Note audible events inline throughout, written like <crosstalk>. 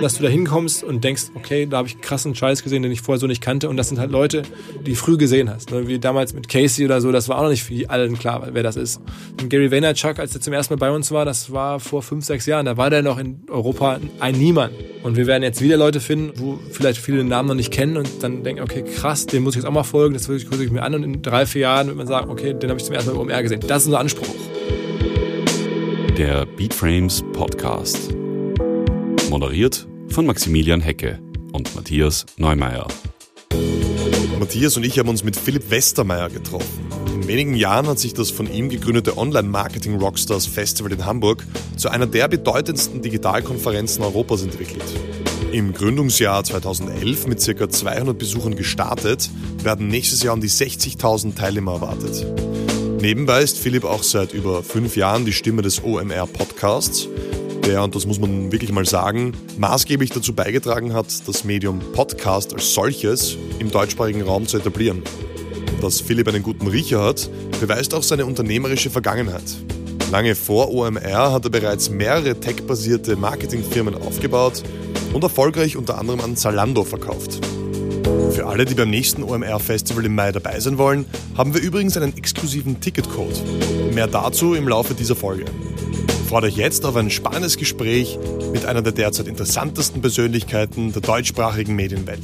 Dass du da hinkommst und denkst, okay, da habe ich krassen Scheiß gesehen, den ich vorher so nicht kannte. Und das sind halt Leute, die früh gesehen hast. Ne? Wie damals mit Casey oder so, das war auch noch nicht für allen klar, wer das ist. Und Gary Vaynerchuk, als er zum ersten Mal bei uns war, das war vor fünf, sechs Jahren, da war der noch in Europa ein Niemand. Und wir werden jetzt wieder Leute finden, wo vielleicht viele den Namen noch nicht kennen und dann denken, okay, krass, dem muss ich jetzt auch mal folgen, das gucke ich mir an und in drei, vier Jahren wird man sagen, okay, den habe ich zum ersten Mal im OMR gesehen. Das ist unser Anspruch. Der Beatframes Podcast. Moderiert von Maximilian Hecke und Matthias Neumeier. Matthias und ich haben uns mit Philipp Westermeier getroffen. In wenigen Jahren hat sich das von ihm gegründete Online-Marketing-Rockstars Festival in Hamburg zu einer der bedeutendsten Digitalkonferenzen Europas entwickelt. Im Gründungsjahr 2011 mit ca. 200 Besuchern gestartet, werden nächstes Jahr um die 60.000 Teilnehmer erwartet. Nebenbei ist Philipp auch seit über fünf Jahren die Stimme des OMR-Podcasts, der, und das muss man wirklich mal sagen, maßgeblich dazu beigetragen hat, das Medium Podcast als solches im deutschsprachigen Raum zu etablieren. Dass Philipp einen guten Riecher hat, beweist auch seine unternehmerische Vergangenheit. Lange vor OMR hat er bereits mehrere tech-basierte Marketingfirmen aufgebaut und erfolgreich unter anderem an Zalando verkauft. Für alle, die beim nächsten OMR-Festival im Mai dabei sein wollen, haben wir übrigens einen exklusiven Ticketcode. Mehr dazu im Laufe dieser Folge. Freut euch jetzt auf ein spannendes Gespräch mit einer der derzeit interessantesten Persönlichkeiten der deutschsprachigen Medienwelt.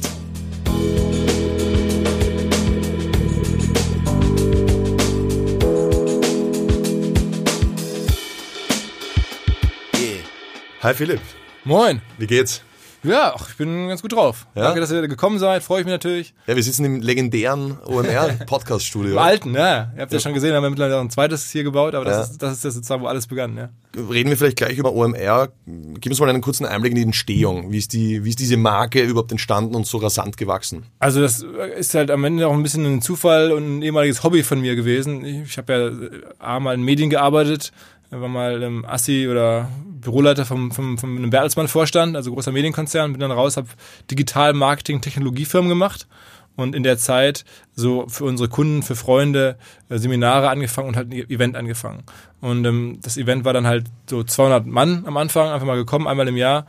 Hi Philipp. Moin. Wie geht's? Ja, ach, ich bin ganz gut drauf. Ja? Danke, dass ihr gekommen seid. Freue ich mich natürlich. Ja, wir sitzen im legendären OMR-Podcast-Studio. Im <laughs> alten, ja. Ihr habt ja, ja schon gesehen, haben wir mittlerweile auch ein zweites hier gebaut, aber das, ist, das ist das sozusagen, wo alles begann. Ja. Reden wir vielleicht gleich über OMR. Gib uns mal einen kurzen Einblick in die Entstehung. Wie ist, die, wie ist diese Marke überhaupt entstanden und so rasant gewachsen? Also das ist halt am Ende auch ein bisschen ein Zufall und ein ehemaliges Hobby von mir gewesen. Ich habe ja A, mal in Medien gearbeitet, war mal ähm, Assi oder Büroleiter vom, vom, vom einem Bertelsmann Vorstand, also großer Medienkonzern, bin dann raus, habe Digital Marketing Technologiefirmen gemacht und in der Zeit so für unsere Kunden, für Freunde äh, Seminare angefangen und halt ein Event angefangen. Und ähm, das Event war dann halt so 200 Mann am Anfang, einfach mal gekommen, einmal im Jahr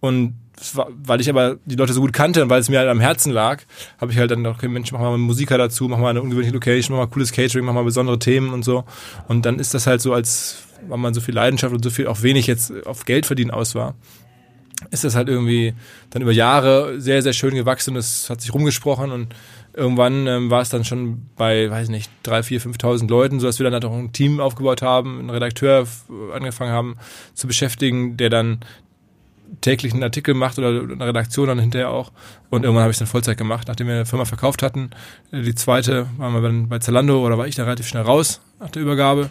und war, weil ich aber die Leute so gut kannte und weil es mir halt am Herzen lag, habe ich halt dann noch, okay, Mensch, mach mal Musiker dazu, mach mal eine ungewöhnliche Location, mach mal cooles Catering, mach mal besondere Themen und so. Und dann ist das halt so als weil man so viel Leidenschaft und so viel auch wenig jetzt auf Geld verdienen aus war, ist das halt irgendwie dann über Jahre sehr, sehr schön gewachsen. Das hat sich rumgesprochen und irgendwann ähm, war es dann schon bei, weiß nicht, drei, vier, 5.000 Leuten, so dass wir dann halt auch ein Team aufgebaut haben, einen Redakteur angefangen haben zu beschäftigen, der dann täglich einen Artikel macht oder eine Redaktion dann hinterher auch. Und irgendwann habe ich es dann Vollzeit gemacht, nachdem wir eine Firma verkauft hatten. Die zweite waren wir dann bei Zalando oder war ich da relativ schnell raus nach der Übergabe.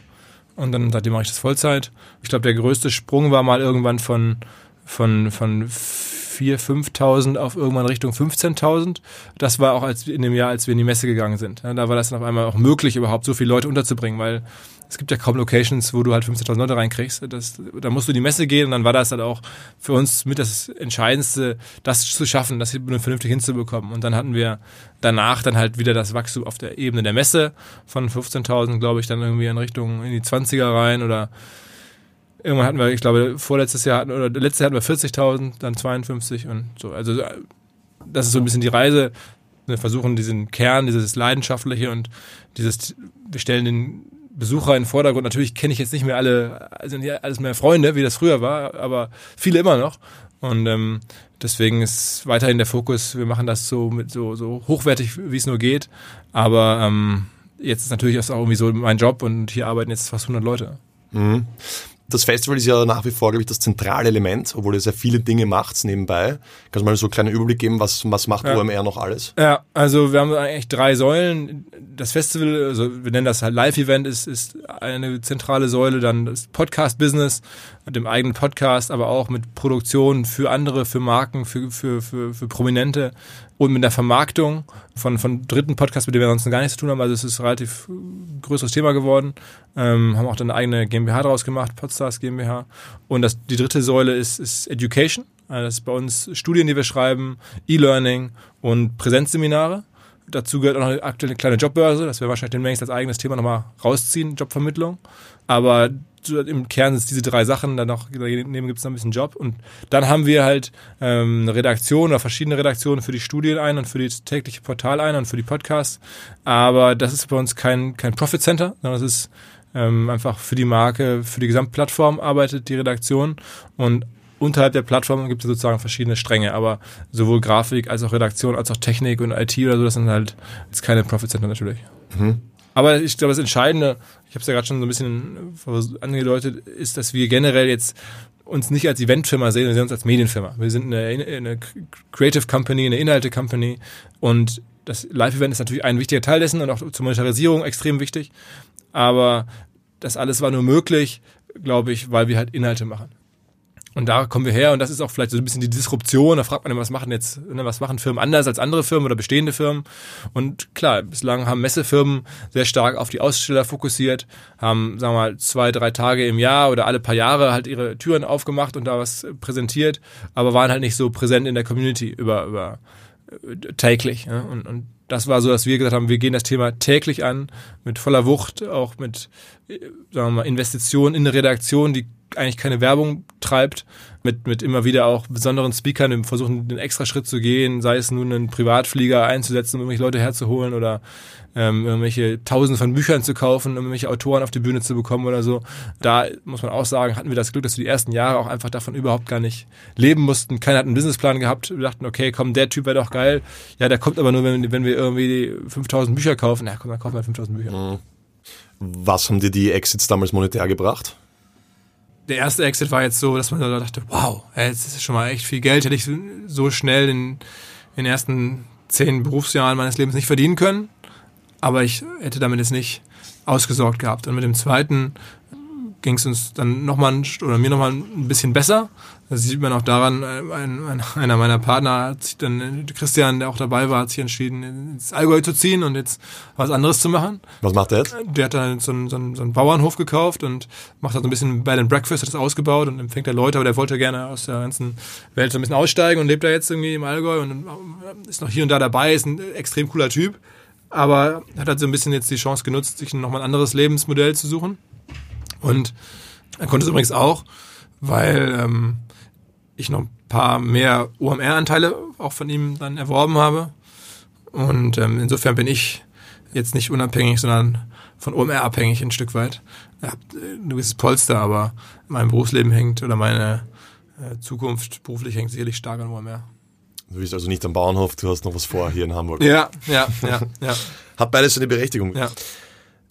Und dann seitdem mache ich das Vollzeit. Ich glaube, der größte Sprung war mal irgendwann von, von, von 4.000, 5.000 auf irgendwann Richtung 15.000. Das war auch als, in dem Jahr, als wir in die Messe gegangen sind. da war das dann auf einmal auch möglich, überhaupt so viele Leute unterzubringen, weil es gibt ja kaum Locations, wo du halt 15.000 Leute reinkriegst. Das, da musst du in die Messe gehen und dann war das halt auch für uns mit das Entscheidendste, das zu schaffen, das vernünftig hinzubekommen. Und dann hatten wir danach dann halt wieder das Wachstum auf der Ebene der Messe von 15.000, glaube ich, dann irgendwie in Richtung in die 20er rein oder irgendwann hatten wir, ich glaube, vorletztes Jahr hatten, oder letztes Jahr hatten wir 40.000, dann 52 und so. Also das ist so ein bisschen die Reise. Wir versuchen diesen Kern, dieses Leidenschaftliche und dieses, wir stellen den Besucher den Vordergrund. Natürlich kenne ich jetzt nicht mehr alle, also nicht alles mehr Freunde, wie das früher war, aber viele immer noch. Und ähm, deswegen ist weiterhin der Fokus, wir machen das so mit so, so hochwertig, wie es nur geht. Aber ähm, jetzt ist natürlich auch irgendwie so mein Job und hier arbeiten jetzt fast 100 Leute. Mhm. Das Festival ist ja nach wie vor, glaube ich, das zentrale Element, obwohl ihr sehr viele Dinge macht nebenbei. Kannst du mal so einen kleinen Überblick geben, was, was macht ja. OMR noch alles? Ja, also wir haben eigentlich drei Säulen. Das Festival, also wir nennen das halt Live-Event, ist, ist eine zentrale Säule, dann das Podcast-Business mit dem eigenen Podcast, aber auch mit Produktion für andere, für Marken, für, für, für, für Prominente und mit der Vermarktung von, von dritten Podcasts, mit denen wir sonst gar nichts zu tun haben. Also es ist ein relativ größeres Thema geworden. Ähm, haben auch dann eine eigene GmbH draus gemacht, Podstars GmbH. Und das, die dritte Säule ist, ist Education. Also das ist bei uns Studien, die wir schreiben, E-Learning und Präsenzseminare. Dazu gehört auch noch aktuell eine kleine Jobbörse. Das wäre wahrscheinlich demnächst als eigenes Thema nochmal rausziehen, Jobvermittlung. Aber im Kern sind es diese drei Sachen, dann noch daneben gibt es noch ein bisschen Job und dann haben wir halt ähm, eine Redaktion oder verschiedene Redaktionen für die Studien ein und für die tägliche Portal ein und für die Podcasts, aber das ist bei uns kein kein Profit Center, sondern das ist ähm, einfach für die Marke, für die Gesamtplattform arbeitet die Redaktion und unterhalb der Plattform gibt es sozusagen verschiedene Stränge, aber sowohl Grafik als auch Redaktion als auch Technik und IT oder so, das sind halt jetzt keine Profit Center natürlich. Mhm. Aber ich glaube, das Entscheidende, ich habe es ja gerade schon so ein bisschen angedeutet, ist, dass wir generell jetzt uns nicht als Eventfirma sehen, sehen uns als Medienfirma. Wir sind eine, eine Creative Company, eine Inhalte Company und das Live-Event ist natürlich ein wichtiger Teil dessen und auch zur Monetarisierung extrem wichtig. Aber das alles war nur möglich, glaube ich, weil wir halt Inhalte machen. Und da kommen wir her und das ist auch vielleicht so ein bisschen die Disruption. Da fragt man immer, was machen jetzt, ne, was machen Firmen anders als andere Firmen oder bestehende Firmen? Und klar, bislang haben Messefirmen sehr stark auf die Aussteller fokussiert, haben, sagen wir mal, zwei, drei Tage im Jahr oder alle paar Jahre halt ihre Türen aufgemacht und da was präsentiert, aber waren halt nicht so präsent in der Community über, über äh, täglich. Ja? Und, und das war so, dass wir gesagt haben, wir gehen das Thema täglich an, mit voller Wucht, auch mit, äh, sagen wir mal, Investitionen in eine Redaktion, die eigentlich keine Werbung treibt, mit, mit immer wieder auch besonderen Speakern im Versuchen, den extra Schritt zu gehen, sei es nun einen Privatflieger einzusetzen, um irgendwelche Leute herzuholen oder ähm, irgendwelche Tausende von Büchern zu kaufen, um irgendwelche Autoren auf die Bühne zu bekommen oder so. Da muss man auch sagen, hatten wir das Glück, dass wir die ersten Jahre auch einfach davon überhaupt gar nicht leben mussten. Keiner hat einen Businessplan gehabt. Wir dachten, okay, komm, der Typ wäre doch geil. Ja, der kommt aber nur, wenn, wenn wir irgendwie 5000 Bücher kaufen. Ja, komm, dann kaufen wir 5000 Bücher. Mhm. Was haben dir die Exits damals monetär gebracht? Der erste Exit war jetzt so, dass man da dachte, wow, jetzt ist schon mal echt viel Geld, hätte ich so schnell in, in den ersten zehn Berufsjahren meines Lebens nicht verdienen können. Aber ich hätte damit jetzt nicht ausgesorgt gehabt. Und mit dem zweiten ging es uns dann nochmal oder mir nochmal ein bisschen besser. Das sieht man auch daran, äh, ein, ein, einer meiner Partner hat sich dann, Christian, der auch dabei war, hat sich entschieden, ins Allgäu zu ziehen und jetzt was anderes zu machen. Was macht der jetzt? Der hat dann so einen, so einen, so einen Bauernhof gekauft und macht da so ein bisschen Bed and Breakfast, hat das ausgebaut und empfängt da Leute, aber der wollte gerne aus der ganzen Welt so ein bisschen aussteigen und lebt da jetzt irgendwie im Allgäu und ist noch hier und da dabei, ist ein extrem cooler Typ, aber hat halt so ein bisschen jetzt die Chance genutzt, sich nochmal ein anderes Lebensmodell zu suchen. Und er konnte es übrigens auch, weil ähm, ich noch ein paar mehr OMR-Anteile auch von ihm dann erworben habe. Und ähm, insofern bin ich jetzt nicht unabhängig, sondern von OMR abhängig ein Stück weit. Ich habe ein gewisses Polster, aber mein Berufsleben hängt oder meine äh, Zukunft beruflich hängt sicherlich stark an OMR. Du bist also nicht am Bauernhof, du hast noch was vor hier in Hamburg. Ja, ja, ja, ja. <laughs> Hat beides seine Berechtigung. Ja.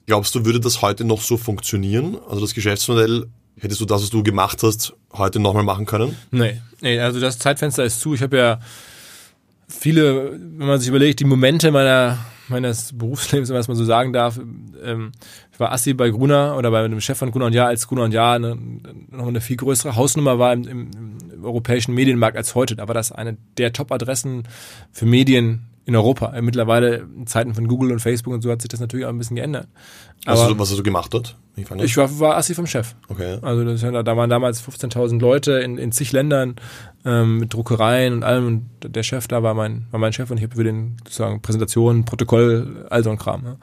Glaubst du, würde das heute noch so funktionieren? Also das Geschäftsmodell, hättest du das, was du gemacht hast, heute nochmal machen können? Nee, nee, also das Zeitfenster ist zu. Ich habe ja viele, wenn man sich überlegt, die Momente meiner meines Berufslebens, wenn man es mal so sagen darf. Ähm, ich war Assi bei Gruner oder bei dem Chef von Gruner und Jahr, als Gruner und Jahr noch eine viel größere Hausnummer war im, im, im europäischen Medienmarkt als heute. Da war das eine der Top-Adressen für Medien in Europa. Äh, mittlerweile in Zeiten von Google und Facebook und so hat sich das natürlich auch ein bisschen geändert. Aber was, was hast du gemacht dort? Ich, ich war, war Assi vom Chef. Okay. Also das, da waren damals 15.000 Leute in, in zig Ländern ähm, mit Druckereien und allem. Und der Chef da war mein, war mein Chef und ich habe für den sozusagen Präsentation, Protokoll, all so ein Kram. Ja.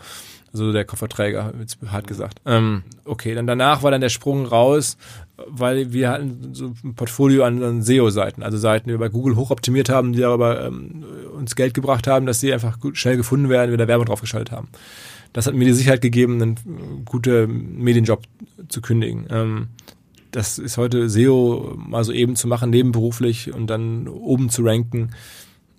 Also der Kofferträger, hart gesagt. Ähm, okay, dann danach war dann der Sprung raus, weil wir hatten so ein Portfolio an, an SEO-Seiten, also Seiten, die wir bei Google hochoptimiert haben, die darüber ähm, uns Geld gebracht haben, dass sie einfach gut, schnell gefunden werden, wir da Werbung draufgeschaltet haben. Das hat mir die Sicherheit gegeben, einen guten Medienjob zu kündigen. Ähm, das ist heute SEO mal so eben zu machen, nebenberuflich und dann oben zu ranken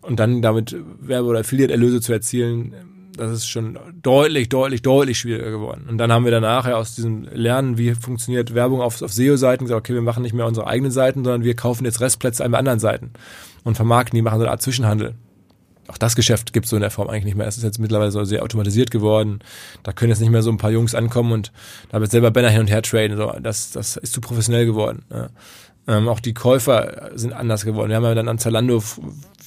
und dann damit Werbe- oder Affiliate-Erlöse zu erzielen das ist schon deutlich, deutlich, deutlich schwieriger geworden. Und dann haben wir danach ja aus diesem Lernen, wie funktioniert Werbung auf, auf SEO-Seiten, gesagt, okay, wir machen nicht mehr unsere eigenen Seiten, sondern wir kaufen jetzt Restplätze an anderen Seiten und vermarkten die, machen so eine Art Zwischenhandel. Auch das Geschäft gibt es so in der Form eigentlich nicht mehr. Es ist jetzt mittlerweile so sehr automatisiert geworden. Da können jetzt nicht mehr so ein paar Jungs ankommen und damit selber Banner hin und her traden. So, das, das ist zu professionell geworden. Ja. Ähm, auch die Käufer sind anders geworden. Wir haben ja dann an Zalando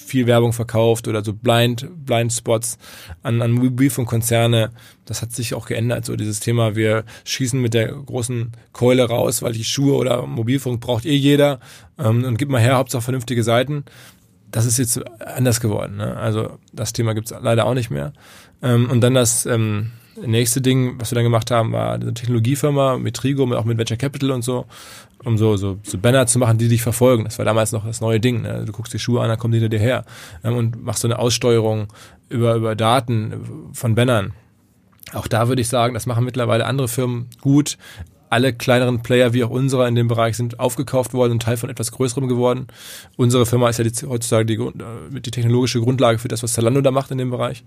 viel Werbung verkauft oder so Blind, Blind Spots an, an Mobilfunkkonzerne. Das hat sich auch geändert. So dieses Thema, wir schießen mit der großen Keule raus, weil die Schuhe oder Mobilfunk braucht eh jeder ähm, und gib mal her, Hauptsache vernünftige Seiten. Das ist jetzt anders geworden. Ne? Also das Thema gibt's leider auch nicht mehr. Ähm, und dann das ähm, nächste Ding, was wir dann gemacht haben, war eine Technologiefirma mit Trigo, auch mit Venture Capital und so, um so, so, so Banner zu machen, die dich verfolgen. Das war damals noch das neue Ding. Ne? Du guckst die Schuhe an, dann kommen die hinter dir her ähm, und machst so eine Aussteuerung über, über Daten von Bannern. Auch da würde ich sagen, das machen mittlerweile andere Firmen gut. Alle kleineren Player wie auch unserer in dem Bereich sind aufgekauft worden und Teil von etwas Größerem geworden. Unsere Firma ist ja die, heutzutage die, äh, die technologische Grundlage für das, was Zalando da macht in dem Bereich.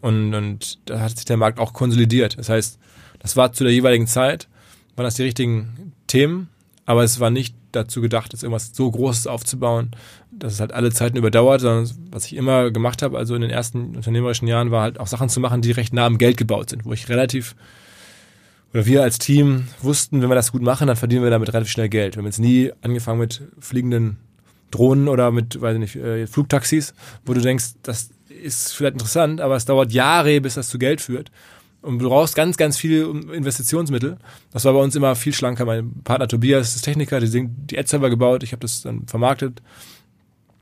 Und, und da hat sich der Markt auch konsolidiert. Das heißt, das war zu der jeweiligen Zeit, waren das die richtigen Themen, aber es war nicht dazu gedacht, jetzt irgendwas so Großes aufzubauen, dass es halt alle Zeiten überdauert, sondern was ich immer gemacht habe, also in den ersten unternehmerischen Jahren, war halt auch Sachen zu machen, die recht nah am Geld gebaut sind, wo ich relativ oder wir als Team wussten, wenn wir das gut machen, dann verdienen wir damit relativ schnell Geld. Wir haben jetzt nie angefangen mit fliegenden Drohnen oder mit, weiß ich nicht, äh, Flugtaxis, wo du denkst, das ist vielleicht interessant, aber es dauert Jahre, bis das zu Geld führt. Und du brauchst ganz, ganz viele Investitionsmittel. Das war bei uns immer viel schlanker. Mein Partner Tobias ist Techniker, die, die Ad-Server gebaut, ich habe das dann vermarktet.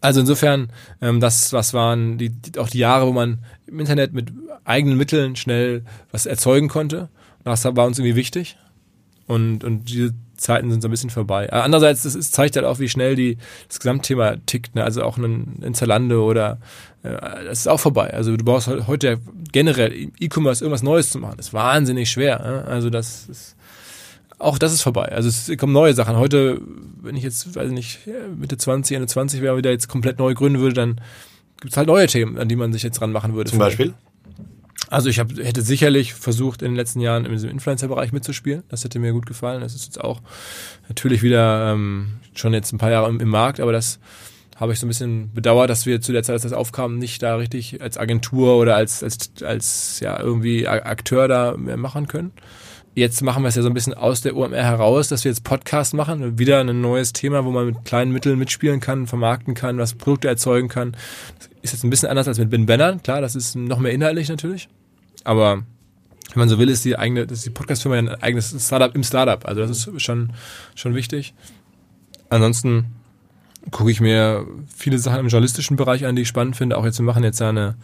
Also insofern, ähm, das was waren die, auch die Jahre, wo man im Internet mit eigenen Mitteln schnell was erzeugen konnte. Das war uns irgendwie wichtig. Und, und diese Zeiten sind so ein bisschen vorbei. Äh, andererseits, das ist, zeigt halt auch, wie schnell die, das Gesamtthema tickt. Ne? Also auch ein, ein Zalando oder äh, das ist auch vorbei. Also du brauchst heute generell E-Commerce irgendwas Neues zu machen. Das ist wahnsinnig schwer. Ne? Also das ist auch das ist vorbei. Also es kommen neue Sachen. Heute, wenn ich jetzt, weiß ich nicht, Mitte 20, Ende 20 wäre, wieder jetzt komplett neu gründen würde, dann gibt es halt neue Themen, an die man sich jetzt ranmachen würde. Zum Beispiel? Also ich hab, hätte sicherlich versucht, in den letzten Jahren in diesem Influencer-Bereich mitzuspielen. Das hätte mir gut gefallen. Das ist jetzt auch natürlich wieder ähm, schon jetzt ein paar Jahre im, im Markt, aber das habe ich so ein bisschen bedauert, dass wir zu der Zeit, als das aufkam, nicht da richtig als Agentur oder als, als, als ja, irgendwie Akteur da mehr machen können. Jetzt machen wir es ja so ein bisschen aus der OMR heraus, dass wir jetzt Podcast machen. Wieder ein neues Thema, wo man mit kleinen Mitteln mitspielen kann, vermarkten kann, was Produkte erzeugen kann. Das ist jetzt ein bisschen anders als mit Ben Banner. Klar, das ist noch mehr inhaltlich natürlich. Aber wenn man so will, ist die eigene, ist die Podcast-Firma ja ein eigenes Startup im Startup. Also das ist schon, schon wichtig. Ansonsten gucke ich mir viele Sachen im journalistischen Bereich an, die ich spannend finde. Auch jetzt, wir machen jetzt eine,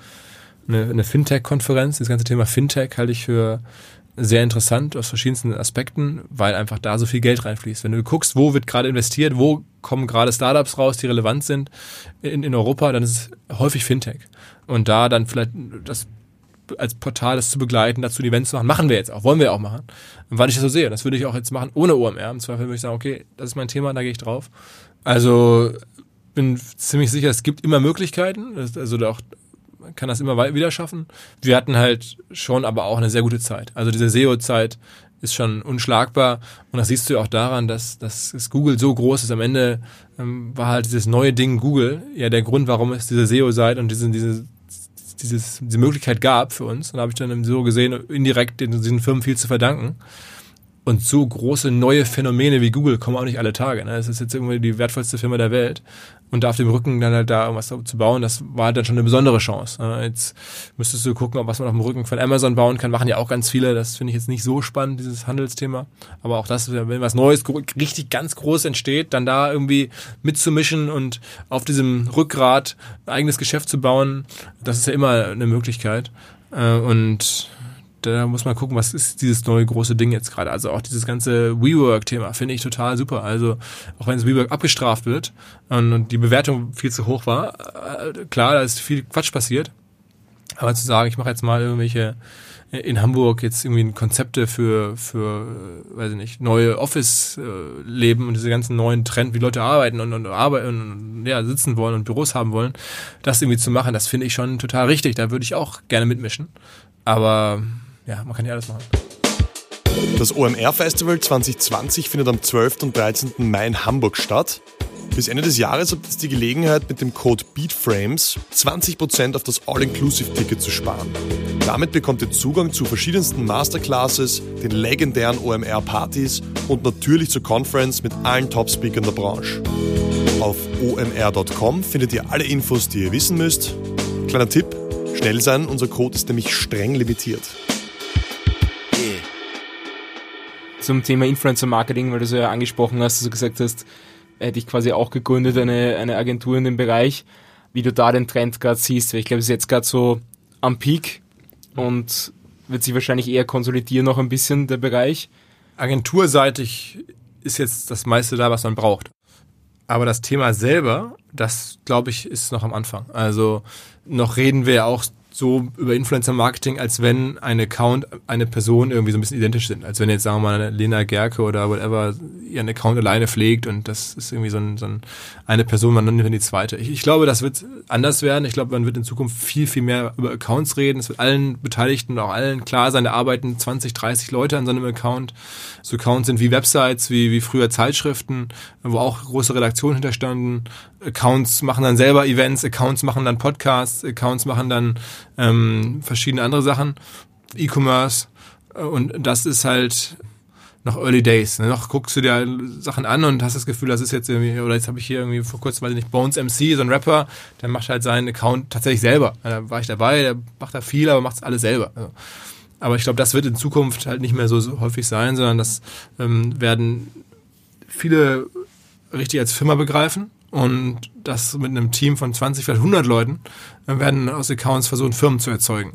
eine, eine Fintech-Konferenz. Das ganze Thema Fintech halte ich für sehr interessant aus verschiedensten Aspekten, weil einfach da so viel Geld reinfließt. Wenn du guckst, wo wird gerade investiert, wo kommen gerade Startups raus, die relevant sind in, in Europa, dann ist es häufig Fintech. Und da dann vielleicht das als Portal das zu begleiten, dazu die Events zu machen, machen wir jetzt auch, wollen wir auch machen. Weil ich das so sehe, das würde ich auch jetzt machen ohne OMR. Im Zweifel würde ich sagen, okay, das ist mein Thema, da gehe ich drauf. Also bin ziemlich sicher, es gibt immer Möglichkeiten. Also auch man kann das immer wieder schaffen. Wir hatten halt schon aber auch eine sehr gute Zeit. Also diese SEO-Zeit ist schon unschlagbar. Und das siehst du ja auch daran, dass, dass Google so groß ist. Am Ende ähm, war halt dieses neue Ding Google ja der Grund, warum es diese SEO-Seite und diese, diese dieses, diese Möglichkeit gab für uns. Und da habe ich dann so gesehen, indirekt diesen Firmen viel zu verdanken. Und so große neue Phänomene wie Google kommen auch nicht alle Tage. Ne? Ist jetzt irgendwie die wertvollste Firma der Welt. Und da auf dem Rücken dann halt da irgendwas zu bauen, das war dann schon eine besondere Chance. Jetzt müsstest du gucken, ob was man auf dem Rücken von Amazon bauen kann. Machen ja auch ganz viele. Das finde ich jetzt nicht so spannend, dieses Handelsthema. Aber auch das, wenn was Neues, richtig ganz groß entsteht, dann da irgendwie mitzumischen und auf diesem Rückgrat ein eigenes Geschäft zu bauen, das ist ja immer eine Möglichkeit. Äh, und da muss man gucken, was ist dieses neue große Ding jetzt gerade. Also auch dieses ganze WeWork-Thema finde ich total super. Also auch wenn es WeWork abgestraft wird und, die Bewertung viel zu hoch war, äh, klar, da ist viel Quatsch passiert. Aber zu sagen, ich mache jetzt mal irgendwelche äh, in Hamburg jetzt irgendwie Konzepte für, für, äh, weiß ich nicht, neue Office-Leben und diese ganzen neuen Trend, wie Leute arbeiten und, und arbeiten und ja, sitzen wollen und Büros haben wollen, das irgendwie zu machen, das finde ich schon total richtig. Da würde ich auch gerne mitmischen. Aber ja, man kann ja alles machen. Das OMR Festival 2020 findet am 12. und 13. Mai in Hamburg statt. Bis Ende des Jahres habt ihr die Gelegenheit, mit dem Code BEATFRAMES 20% auf das All-Inclusive-Ticket zu sparen. Damit bekommt ihr Zugang zu verschiedensten Masterclasses, den legendären OMR-Partys und natürlich zur Conference mit allen Top-Speakern der Branche. Auf omr.com findet ihr alle Infos, die ihr wissen müsst. Kleiner Tipp, schnell sein, unser Code ist nämlich streng limitiert zum Thema Influencer Marketing, weil du so ja angesprochen hast, dass du gesagt hast, hätte ich quasi auch gegründet, eine, eine Agentur in dem Bereich, wie du da den Trend gerade siehst. Weil ich glaube, es ist jetzt gerade so am Peak und wird sich wahrscheinlich eher konsolidieren noch ein bisschen, der Bereich. Agenturseitig ist jetzt das meiste da, was man braucht. Aber das Thema selber, das glaube ich, ist noch am Anfang. Also noch reden wir auch so über Influencer-Marketing, als wenn ein Account, eine Person irgendwie so ein bisschen identisch sind. Als wenn jetzt, sagen wir mal, Lena Gerke oder whatever ihren Account alleine pflegt und das ist irgendwie so, ein, so ein, eine Person, man nennt die zweite. Ich, ich glaube, das wird anders werden. Ich glaube, man wird in Zukunft viel, viel mehr über Accounts reden. Es wird allen Beteiligten und auch allen klar sein, da arbeiten 20, 30 Leute an so einem Account. So Accounts sind wie Websites, wie, wie früher Zeitschriften, wo auch große Redaktionen hinterstanden. Accounts machen dann selber Events, Accounts machen dann Podcasts, Accounts machen dann ähm, verschiedene andere Sachen, E-Commerce und das ist halt noch Early Days. Ne? Noch guckst du dir Sachen an und hast das Gefühl, das ist jetzt irgendwie, oder jetzt habe ich hier irgendwie vor kurzem, weiß ich nicht, Bones MC, so ein Rapper, der macht halt seinen Account tatsächlich selber. Da war ich dabei, der macht da viel, aber macht es alles selber. Also. Aber ich glaube, das wird in Zukunft halt nicht mehr so, so häufig sein, sondern das ähm, werden viele richtig als Firma begreifen und das mit einem Team von 20, vielleicht 100 Leuten werden aus Accounts versuchen, Firmen zu erzeugen.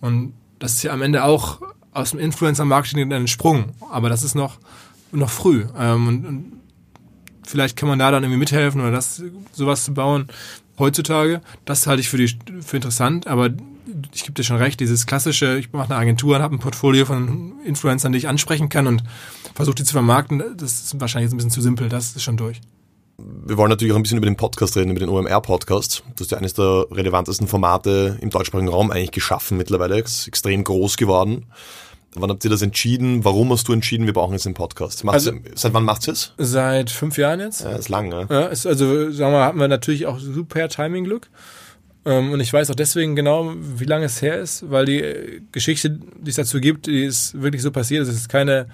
Und das ist ja am Ende auch aus dem Influencer-Marketing ein Sprung, aber das ist noch, noch früh. Ähm, und, und vielleicht kann man da dann irgendwie mithelfen oder das sowas zu bauen heutzutage. Das halte ich für, die, für interessant, aber ich gebe dir schon recht, dieses klassische, ich mache eine Agentur und habe ein Portfolio von Influencern, die ich ansprechen kann und versuche die zu vermarkten, das ist wahrscheinlich jetzt ein bisschen zu simpel, das ist schon durch wir wollen natürlich auch ein bisschen über den Podcast reden, über den OMR-Podcast. Du hast ja eines der relevantesten Formate im deutschsprachigen Raum eigentlich geschaffen mittlerweile. Es ist extrem groß geworden. Wann habt ihr das entschieden? Warum hast du entschieden, wir brauchen jetzt einen Podcast? Also, seit wann macht es? Seit fünf Jahren jetzt. Ja, ist lang, ne? Ja, ist, also sagen wir, hatten wir natürlich auch super Timing-Glück. Ähm, und ich weiß auch deswegen genau, wie lange es her ist, weil die Geschichte, die es dazu gibt, die ist wirklich so passiert. Es ist keine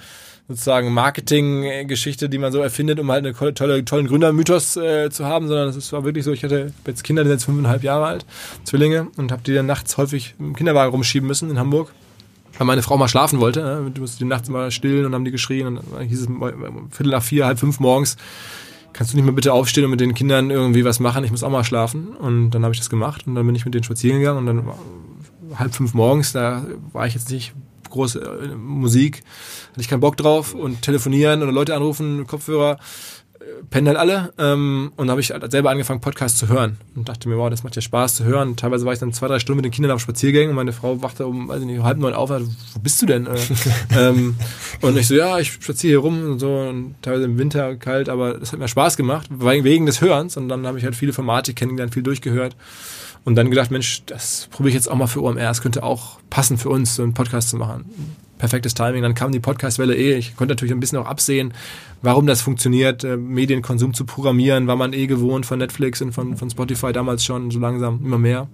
sozusagen Marketing-Geschichte, die man so erfindet, um halt einen tolle, tollen Gründermythos äh, zu haben, sondern es war wirklich so, ich hatte jetzt Kinder, die sind jetzt fünfeinhalb Jahre alt, Zwillinge, und habe die dann nachts häufig im Kinderwagen rumschieben müssen in Hamburg weil meine Frau mal schlafen wollte. Ne? Du musst die nachts mal stillen und haben die geschrien und dann hieß es Viertel nach vier, halb fünf morgens, kannst du nicht mehr bitte aufstehen und mit den Kindern irgendwie was machen, ich muss auch mal schlafen. Und dann habe ich das gemacht und dann bin ich mit denen spazieren gegangen und dann halb fünf morgens, da war ich jetzt nicht große äh, Musik, hatte ich keinen Bock drauf und telefonieren oder Leute anrufen, Kopfhörer, äh, pennen halt alle. Ähm, und dann habe ich halt selber angefangen, Podcasts zu hören und dachte mir, wow, das macht ja Spaß zu hören. Teilweise war ich dann zwei, drei Stunden mit den Kindern auf Spaziergängen und meine Frau wachte um weiß nicht, halb neun auf und dachte, wo bist du denn? Äh, <laughs> ähm, und ich so, ja, ich spaziere hier rum und so und teilweise im Winter kalt, aber das hat mir Spaß gemacht, wegen des Hörens und dann habe ich halt viele Formate kennengelernt, viel durchgehört und dann gedacht, Mensch, das probiere ich jetzt auch mal für OMR. Es könnte auch passen für uns, so einen Podcast zu machen. Perfektes Timing. Dann kam die Podcastwelle eh. Ich konnte natürlich ein bisschen auch absehen, warum das funktioniert, äh, Medienkonsum zu programmieren. War man eh gewohnt von Netflix und von, von Spotify damals schon, so langsam immer mehr.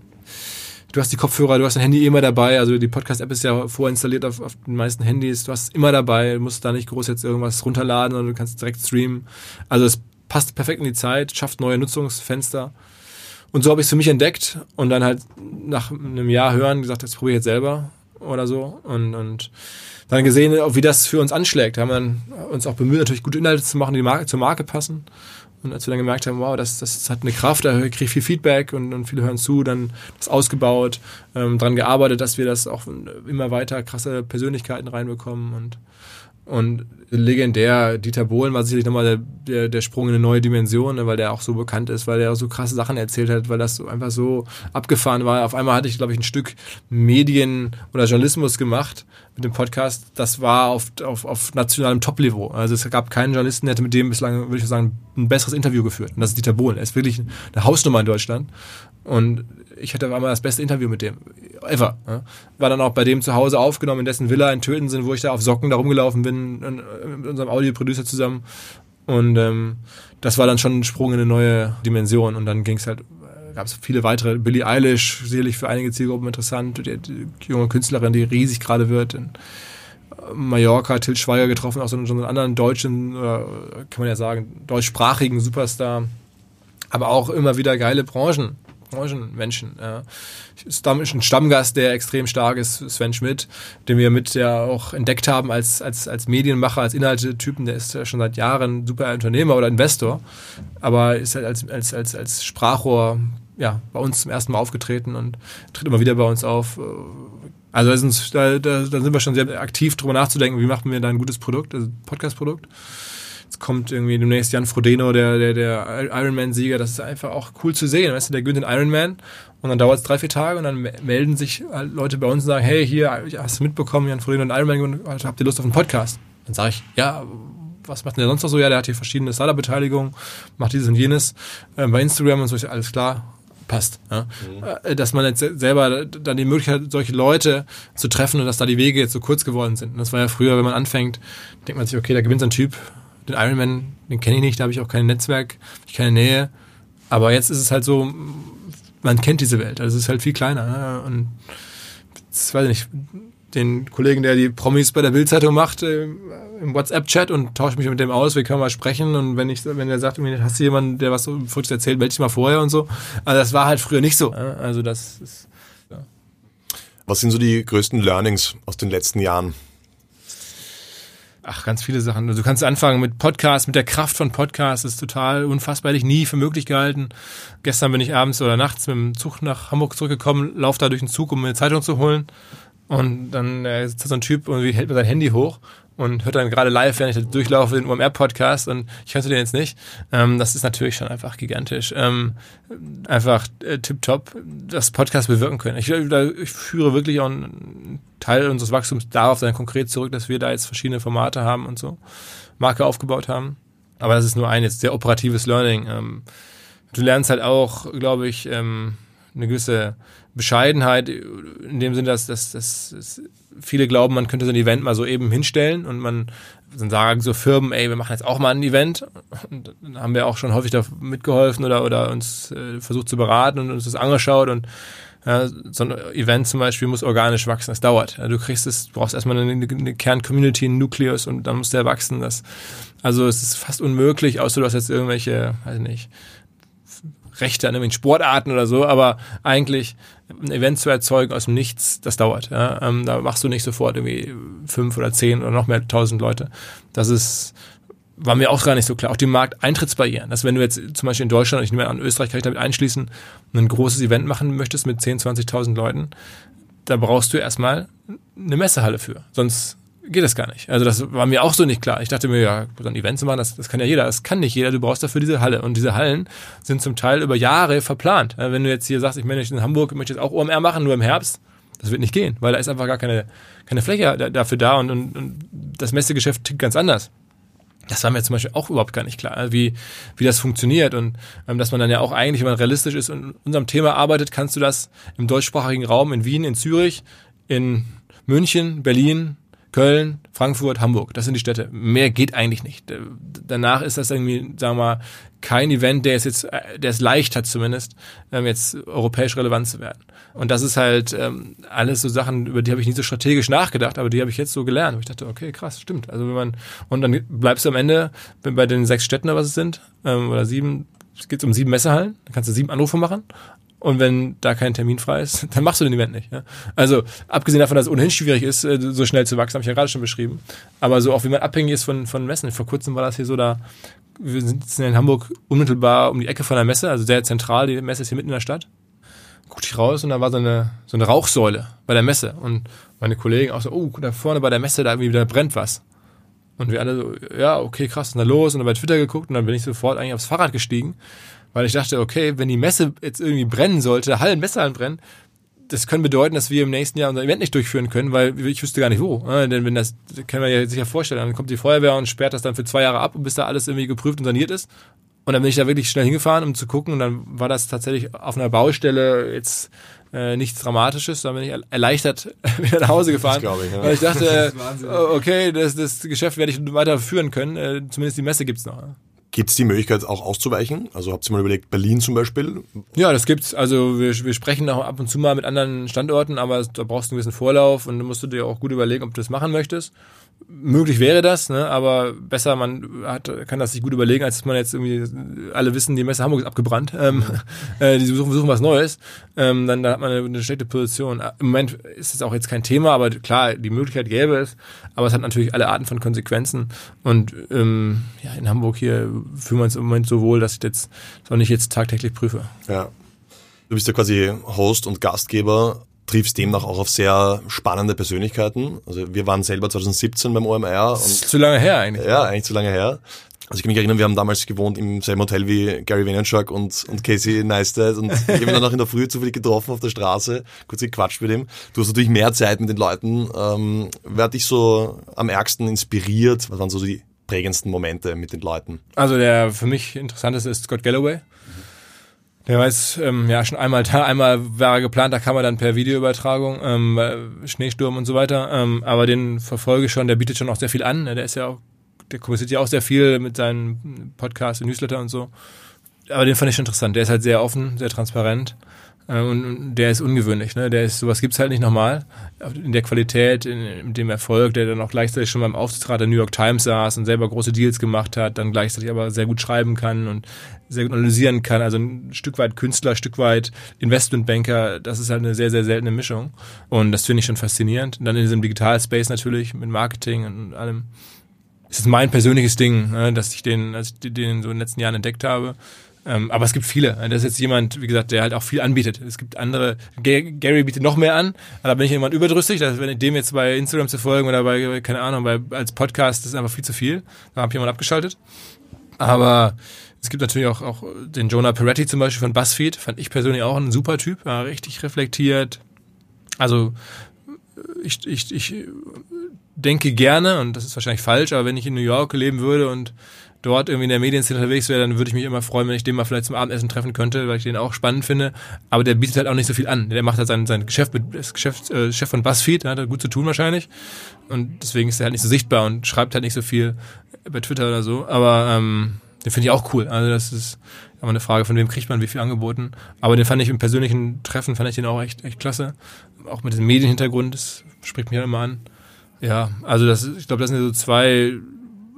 Du hast die Kopfhörer, du hast dein Handy immer dabei. Also die Podcast-App ist ja vorinstalliert auf, auf den meisten Handys. Du hast es immer dabei. Du musst da nicht groß jetzt irgendwas runterladen, sondern du kannst direkt streamen. Also es passt perfekt in die Zeit, schafft neue Nutzungsfenster. Und so habe ich es für mich entdeckt und dann halt nach einem Jahr hören gesagt, das probiere ich jetzt selber oder so. Und, und dann gesehen, wie das für uns anschlägt. Haben dann uns auch bemüht, natürlich gute Inhalte zu machen, die Marke, zur Marke passen. Und als wir dann gemerkt haben, wow, das, das hat eine Kraft, da kriege ich viel Feedback und, und viele hören zu, dann das ausgebaut, ähm, dran gearbeitet, dass wir das auch immer weiter krasse Persönlichkeiten reinbekommen und und legendär, Dieter Bohlen war sicherlich nochmal der, der, der Sprung in eine neue Dimension, ne, weil der auch so bekannt ist, weil er auch so krasse Sachen erzählt hat, weil das so einfach so abgefahren war. Auf einmal hatte ich, glaube ich, ein Stück Medien oder Journalismus gemacht mit dem Podcast. Das war auf, auf, auf nationalem Top-Niveau. Also es gab keinen Journalisten, der hätte mit dem bislang, würde ich sagen, ein besseres Interview geführt. Und das ist Dieter Bohlen. Er ist wirklich eine Hausnummer in Deutschland. Und ich hatte auf einmal das beste Interview mit dem. Ever. Ja. War dann auch bei dem zu Hause aufgenommen, in dessen Villa in Töten wo ich da auf Socken da rumgelaufen bin, äh, mit unserem Audioproducer zusammen. Und ähm, das war dann schon ein Sprung in eine neue Dimension. Und dann ging es halt, äh, gab es viele weitere. Billie Eilish, sicherlich für einige Zielgruppen interessant. Die, die junge Künstlerin, die riesig gerade wird. In Mallorca, Til Schweiger getroffen, auch so einen, so einen anderen deutschen, äh, kann man ja sagen, deutschsprachigen Superstar. Aber auch immer wieder geile Branchen Branchenmenschen. Ja. Ist ein Stammgast, der extrem stark ist, Sven Schmidt, den wir mit ja auch entdeckt haben als, als, als Medienmacher, als Inhaltetypen. Der ist ja schon seit Jahren super Unternehmer oder Investor, aber ist halt als, als, als, als Sprachrohr ja, bei uns zum ersten Mal aufgetreten und tritt immer wieder bei uns auf. Also da sind wir schon sehr aktiv drüber nachzudenken, wie machen wir da ein gutes Produkt, also Podcast-Produkt. Kommt irgendwie demnächst Jan Frodeno, der, der, der Ironman-Sieger. Das ist einfach auch cool zu sehen. Weißt du, der gewinnt den Ironman und dann dauert es drei, vier Tage und dann melden sich halt Leute bei uns und sagen, hey, hier, hast du mitbekommen, Jan Frodeno den Ironman gewonnen, habt ihr Lust auf einen Podcast? Dann sage ich, ja, was macht denn der sonst noch so? Ja, der hat hier verschiedene Startup-Beteiligungen, macht dieses und jenes. Äh, bei Instagram und so ist alles klar, passt. Ja? Mhm. Dass man jetzt selber dann die Möglichkeit hat, solche Leute zu treffen und dass da die Wege jetzt so kurz geworden sind. Und das war ja früher, wenn man anfängt, denkt man sich, okay, da gewinnt so ein Typ, den Ironman, den kenne ich nicht, da habe ich auch kein Netzwerk, ich keine Nähe. Aber jetzt ist es halt so, man kennt diese Welt, also es ist halt viel kleiner. Ne? Und das weiß ich nicht, den Kollegen, der die Promis bei der Bildzeitung macht, äh, im WhatsApp-Chat und tausche mich mit dem aus, wir können mal sprechen und wenn ich, wenn er sagt, hast du jemanden, der was so Fotos erzählt, melde dich mal vorher und so. Also das war halt früher nicht so. Also das ist, ja. Was sind so die größten Learnings aus den letzten Jahren? Ach, ganz viele Sachen. Also du kannst anfangen mit Podcasts, mit der Kraft von Podcasts, das ist total unfassbar, hätte ich nie für möglich gehalten. Gestern bin ich abends oder nachts mit dem Zug nach Hamburg zurückgekommen, laufe da durch den Zug, um mir eine Zeitung zu holen. Und dann äh, sitzt da so ein Typ und hält mir sein Handy hoch und hört dann gerade live, während ich da durchlaufe, den UMR-Podcast und ich hörte den jetzt nicht. Ähm, das ist natürlich schon einfach gigantisch. Ähm, einfach äh, tipptopp, das Podcast bewirken können. Ich, ich führe wirklich auch einen Teil unseres Wachstums darauf dann konkret zurück, dass wir da jetzt verschiedene Formate haben und so, Marke aufgebaut haben. Aber das ist nur ein jetzt sehr operatives Learning. Ähm, du lernst halt auch, glaube ich, ähm, eine gewisse Bescheidenheit in dem Sinne, dass, dass, dass viele glauben, man könnte so ein Event mal so eben hinstellen und man dann sagen so Firmen, ey, wir machen jetzt auch mal ein Event. Und dann haben wir auch schon häufig da mitgeholfen oder, oder uns äh, versucht zu beraten und uns das angeschaut und ja, so ein Event zum Beispiel muss organisch wachsen, das dauert. Ja, du kriegst es, brauchst erstmal eine, eine Kern-Community, einen Nukleus und dann muss der wachsen. Das, also es ist fast unmöglich, außer du hast jetzt irgendwelche, weiß ich nicht, Rechte an irgendwelchen Sportarten oder so, aber eigentlich ein Event zu erzeugen aus dem Nichts, das dauert. Ja? Ähm, da machst du nicht sofort irgendwie fünf oder zehn oder noch mehr tausend Leute. Das ist war mir auch gar nicht so klar. Auch die Markteintrittsbarrieren. Dass wenn du jetzt zum Beispiel in Deutschland, ich nehme an Österreich kann ich damit einschließen, ein großes Event machen möchtest mit 10, 20.000 Leuten, da brauchst du erstmal eine Messehalle für. Sonst geht das gar nicht. Also das war mir auch so nicht klar. Ich dachte mir, ja, so ein Event zu machen, das, das kann ja jeder. Das kann nicht jeder. Du brauchst dafür diese Halle. Und diese Hallen sind zum Teil über Jahre verplant. Wenn du jetzt hier sagst, ich möchte in Hamburg, möchte jetzt auch OMR machen, nur im Herbst, das wird nicht gehen, weil da ist einfach gar keine, keine Fläche dafür da und, und, und das Messegeschäft tickt ganz anders. Das war mir zum Beispiel auch überhaupt gar nicht klar, wie, wie das funktioniert und ähm, dass man dann ja auch eigentlich, wenn man realistisch ist und unserem Thema arbeitet, kannst du das im deutschsprachigen Raum in Wien, in Zürich, in München, Berlin, Köln, Frankfurt, Hamburg. Das sind die Städte. Mehr geht eigentlich nicht. Danach ist das irgendwie, sagen wir mal, kein Event, der es jetzt, der es leicht hat zumindest, ähm, jetzt europäisch relevant zu werden. Und das ist halt ähm, alles so Sachen, über die habe ich nicht so strategisch nachgedacht, aber die habe ich jetzt so gelernt. Und ich dachte, okay, krass, stimmt. Also wenn man und dann bleibst du am Ende bei den sechs Städten was es sind ähm, oder sieben, es geht um sieben Messehallen, dann kannst du sieben Anrufe machen und wenn da kein Termin frei ist, <laughs> dann machst du den Event nicht. Ja? Also abgesehen davon, dass es ohnehin schwierig ist, äh, so schnell zu wachsen, habe ich ja gerade schon beschrieben. Aber so auch wie man abhängig ist von, von Messen. Vor kurzem war das hier so, da wir sind in Hamburg unmittelbar um die Ecke von der Messe, also sehr zentral. Die Messe ist hier mitten in der Stadt. Guckte ich raus und da war so eine, so eine Rauchsäule bei der Messe. Und meine Kollegen auch so, oh, da vorne bei der Messe, da irgendwie wieder brennt was. Und wir alle so, ja, okay, krass, und da los? Und dann bei Twitter geguckt und dann bin ich sofort eigentlich aufs Fahrrad gestiegen weil ich dachte, okay, wenn die Messe jetzt irgendwie brennen sollte, Hallen, Messehallen brennen, das könnte bedeuten, dass wir im nächsten Jahr unser Event nicht durchführen können, weil ich wüsste gar nicht wo. Denn wenn das, können wir ja sicher vorstellen, dann kommt die Feuerwehr und sperrt das dann für zwei Jahre ab, bis da alles irgendwie geprüft und saniert ist. Und dann bin ich da wirklich schnell hingefahren, um zu gucken. Und dann war das tatsächlich auf einer Baustelle jetzt äh, nichts Dramatisches. Dann bin ich erleichtert <laughs> wieder nach Hause gefahren. Das ich, ja. Weil ich dachte, äh, okay, das, das Geschäft werde ich weiter führen können. Äh, zumindest die Messe gibt's noch. Gibt es die Möglichkeit auch auszuweichen? Also habt ihr mal überlegt, Berlin zum Beispiel? Ja, das gibt's. Also wir, wir sprechen auch ab und zu mal mit anderen Standorten, aber da brauchst du einen gewissen Vorlauf und da musst du dir auch gut überlegen, ob du das machen möchtest möglich wäre das, ne? aber besser, man hat, kann das sich gut überlegen, als man jetzt irgendwie, alle wissen, die Messe Hamburg ist abgebrannt, ähm, <laughs> äh, die suchen, suchen was Neues, ähm, dann da hat man eine, eine schlechte Position. Im Moment ist es auch jetzt kein Thema, aber klar, die Möglichkeit gäbe es, aber es hat natürlich alle Arten von Konsequenzen und ähm, ja, in Hamburg hier fühlen wir uns im Moment so wohl, dass ich jetzt auch nicht jetzt tagtäglich prüfe. Ja. Du bist ja quasi Host und Gastgeber triffst demnach auch auf sehr spannende Persönlichkeiten. Also wir waren selber 2017 beim OMR. Und, zu lange her eigentlich. Ja, eigentlich zu lange her. Also ich kann mich erinnern, wir haben damals gewohnt im selben Hotel wie Gary Vaynerchuk und, und Casey Neistat und ich habe ihn dann auch in der Früh zufällig getroffen auf der Straße, kurz gequatscht mit ihm. Du hast natürlich mehr Zeit mit den Leuten. Ähm, wer hat dich so am ärgsten inspiriert? Was waren so die prägendsten Momente mit den Leuten? Also der für mich interessanteste ist Scott Galloway. Der jetzt ähm, ja schon einmal da, einmal war er geplant, da kam er dann per Videoübertragung, ähm, Schneesturm und so weiter. Ähm, aber den verfolge ich schon, der bietet schon auch sehr viel an. Der ist ja auch der kommuniziert ja auch sehr viel mit seinen Podcasts und Newsletter und so. Aber den fand ich interessant. Der ist halt sehr offen, sehr transparent. Äh, und der ist ungewöhnlich, ne? Der ist, sowas gibt's halt nicht normal. In der Qualität, in, in dem Erfolg, der dann auch gleichzeitig schon beim Aufsichtsrat der New York Times saß und selber große Deals gemacht hat, dann gleichzeitig aber sehr gut schreiben kann und sehr gut analysieren kann. Also ein Stück weit Künstler, ein Stück weit Investmentbanker. Das ist halt eine sehr, sehr seltene Mischung. Und das finde ich schon faszinierend. Und dann in diesem Digital-Space natürlich mit Marketing und allem es ist mein persönliches Ding, ne, dass ich den, als ich den so in den letzten Jahren entdeckt habe. Ähm, aber es gibt viele. Das ist jetzt jemand, wie gesagt, der halt auch viel anbietet. Es gibt andere, Gary bietet noch mehr an, da bin ich jemand überdrüssig, dass wenn dem jetzt bei Instagram zu folgen oder bei, keine Ahnung, bei, als Podcast, das ist einfach viel zu viel. Da habe ich jemand abgeschaltet. Aber es gibt natürlich auch, auch den Jonah Peretti zum Beispiel von BuzzFeed, fand ich persönlich auch ein super Typ, ja, richtig reflektiert. Also ich, ich, ich denke gerne, und das ist wahrscheinlich falsch, aber wenn ich in New York leben würde und dort irgendwie in der Medienszene unterwegs wäre, dann würde ich mich immer freuen, wenn ich den mal vielleicht zum Abendessen treffen könnte, weil ich den auch spannend finde. Aber der bietet halt auch nicht so viel an. Der macht halt sein, sein Geschäft mit das Geschäft, äh, Chef von BuzzFeed, hat er gut zu tun wahrscheinlich. Und deswegen ist er halt nicht so sichtbar und schreibt halt nicht so viel bei Twitter oder so. Aber ähm, den finde ich auch cool. Also das ist aber eine Frage, von wem kriegt man wie viel angeboten. Aber den fand ich im persönlichen Treffen, fand ich den auch echt, echt klasse. Auch mit diesem Medienhintergrund, das spricht mich halt immer an. Ja, also das, ich glaube, das sind so zwei,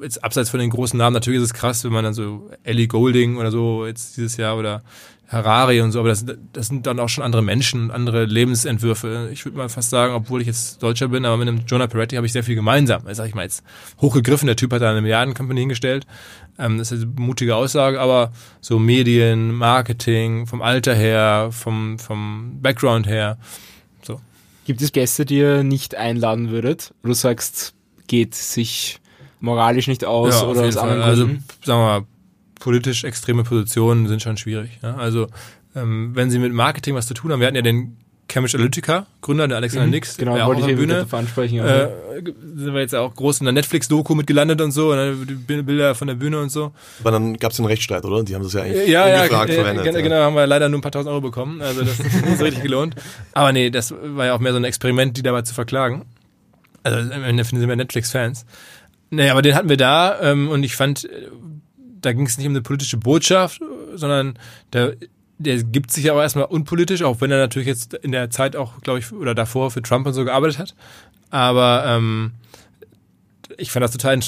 jetzt abseits von den großen Namen, natürlich ist es krass, wenn man dann so Ellie Golding oder so jetzt dieses Jahr oder Harari und so, aber das, das sind dann auch schon andere Menschen, andere Lebensentwürfe. Ich würde mal fast sagen, obwohl ich jetzt Deutscher bin, aber mit dem Jonah Peretti habe ich sehr viel gemeinsam. Sag ich mal jetzt hochgegriffen, der Typ hat da eine Milliardencompany hingestellt. Ähm, das ist eine mutige Aussage, aber so Medien, Marketing, vom Alter her, vom, vom Background her, Gibt es Gäste, die ihr nicht einladen würdet? Du sagst, geht sich moralisch nicht aus ja, oder aus anderen Gründen? Also, sagen wir mal, politisch extreme Positionen sind schon schwierig. Ja? Also, ähm, wenn sie mit Marketing was zu tun haben, wir hatten ja den Cambridge Analytica, Gründer, der Alexander mhm, Nix, genau, wollte ich Bühne. ansprechen. Äh, sind wir jetzt auch groß in der Netflix-Doku mitgelandet und so, und die Bilder von der Bühne und so. Aber dann gab es einen Rechtsstreit, oder? Die haben das ja eigentlich ja, ja, ungefragt ja, verwendet. Genau, ja. genau, haben wir leider nur ein paar tausend Euro bekommen, also das ist nicht so richtig gelohnt. Aber nee, das war ja auch mehr so ein Experiment, die dabei zu verklagen. Also am Ende sind wir Netflix-Fans. Nee, aber den hatten wir da ähm, und ich fand, da ging es nicht um eine politische Botschaft, sondern da der gibt sich aber erstmal unpolitisch, auch wenn er natürlich jetzt in der Zeit auch, glaube ich, oder davor für Trump und so gearbeitet hat. Aber ähm, ich fand das total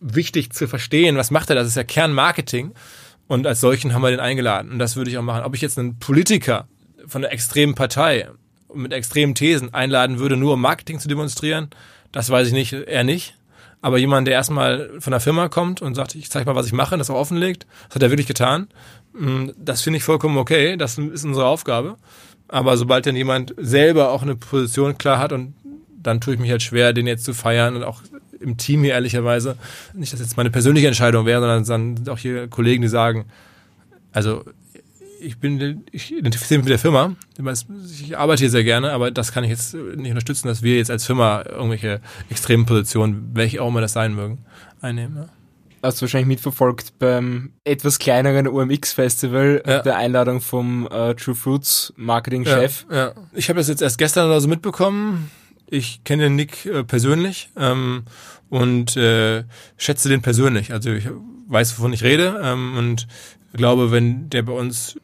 wichtig zu verstehen, was macht er? Das ist ja Kernmarketing. Und als solchen haben wir den eingeladen. Und das würde ich auch machen. Ob ich jetzt einen Politiker von einer extremen Partei mit extremen Thesen einladen würde, nur um Marketing zu demonstrieren, das weiß ich nicht, eher nicht. Aber jemand, der erstmal von der Firma kommt und sagt, ich zeige mal, was ich mache, das auch offenlegt, das hat er wirklich getan. Mm, das finde ich vollkommen okay, das ist unsere Aufgabe. Aber sobald dann jemand selber auch eine Position klar hat und dann tue ich mich halt schwer, den jetzt zu feiern und auch im Team hier ehrlicherweise, nicht, dass jetzt meine persönliche Entscheidung wäre, sondern dann auch hier Kollegen, die sagen, also ich bin, ich identifiziere mich mit der Firma, ich arbeite hier sehr gerne, aber das kann ich jetzt nicht unterstützen, dass wir jetzt als Firma irgendwelche extremen Positionen, welche auch immer das sein mögen, einnehmen. Ja hast du wahrscheinlich mitverfolgt beim etwas kleineren OMX-Festival ja. der Einladung vom äh, True Fruits Marketing-Chef. Ja, ja, Ich habe das jetzt erst gestern oder so mitbekommen. Ich kenne den Nick äh, persönlich ähm, und äh, schätze den persönlich. Also ich weiß, wovon ich rede ähm, und glaube, wenn der bei uns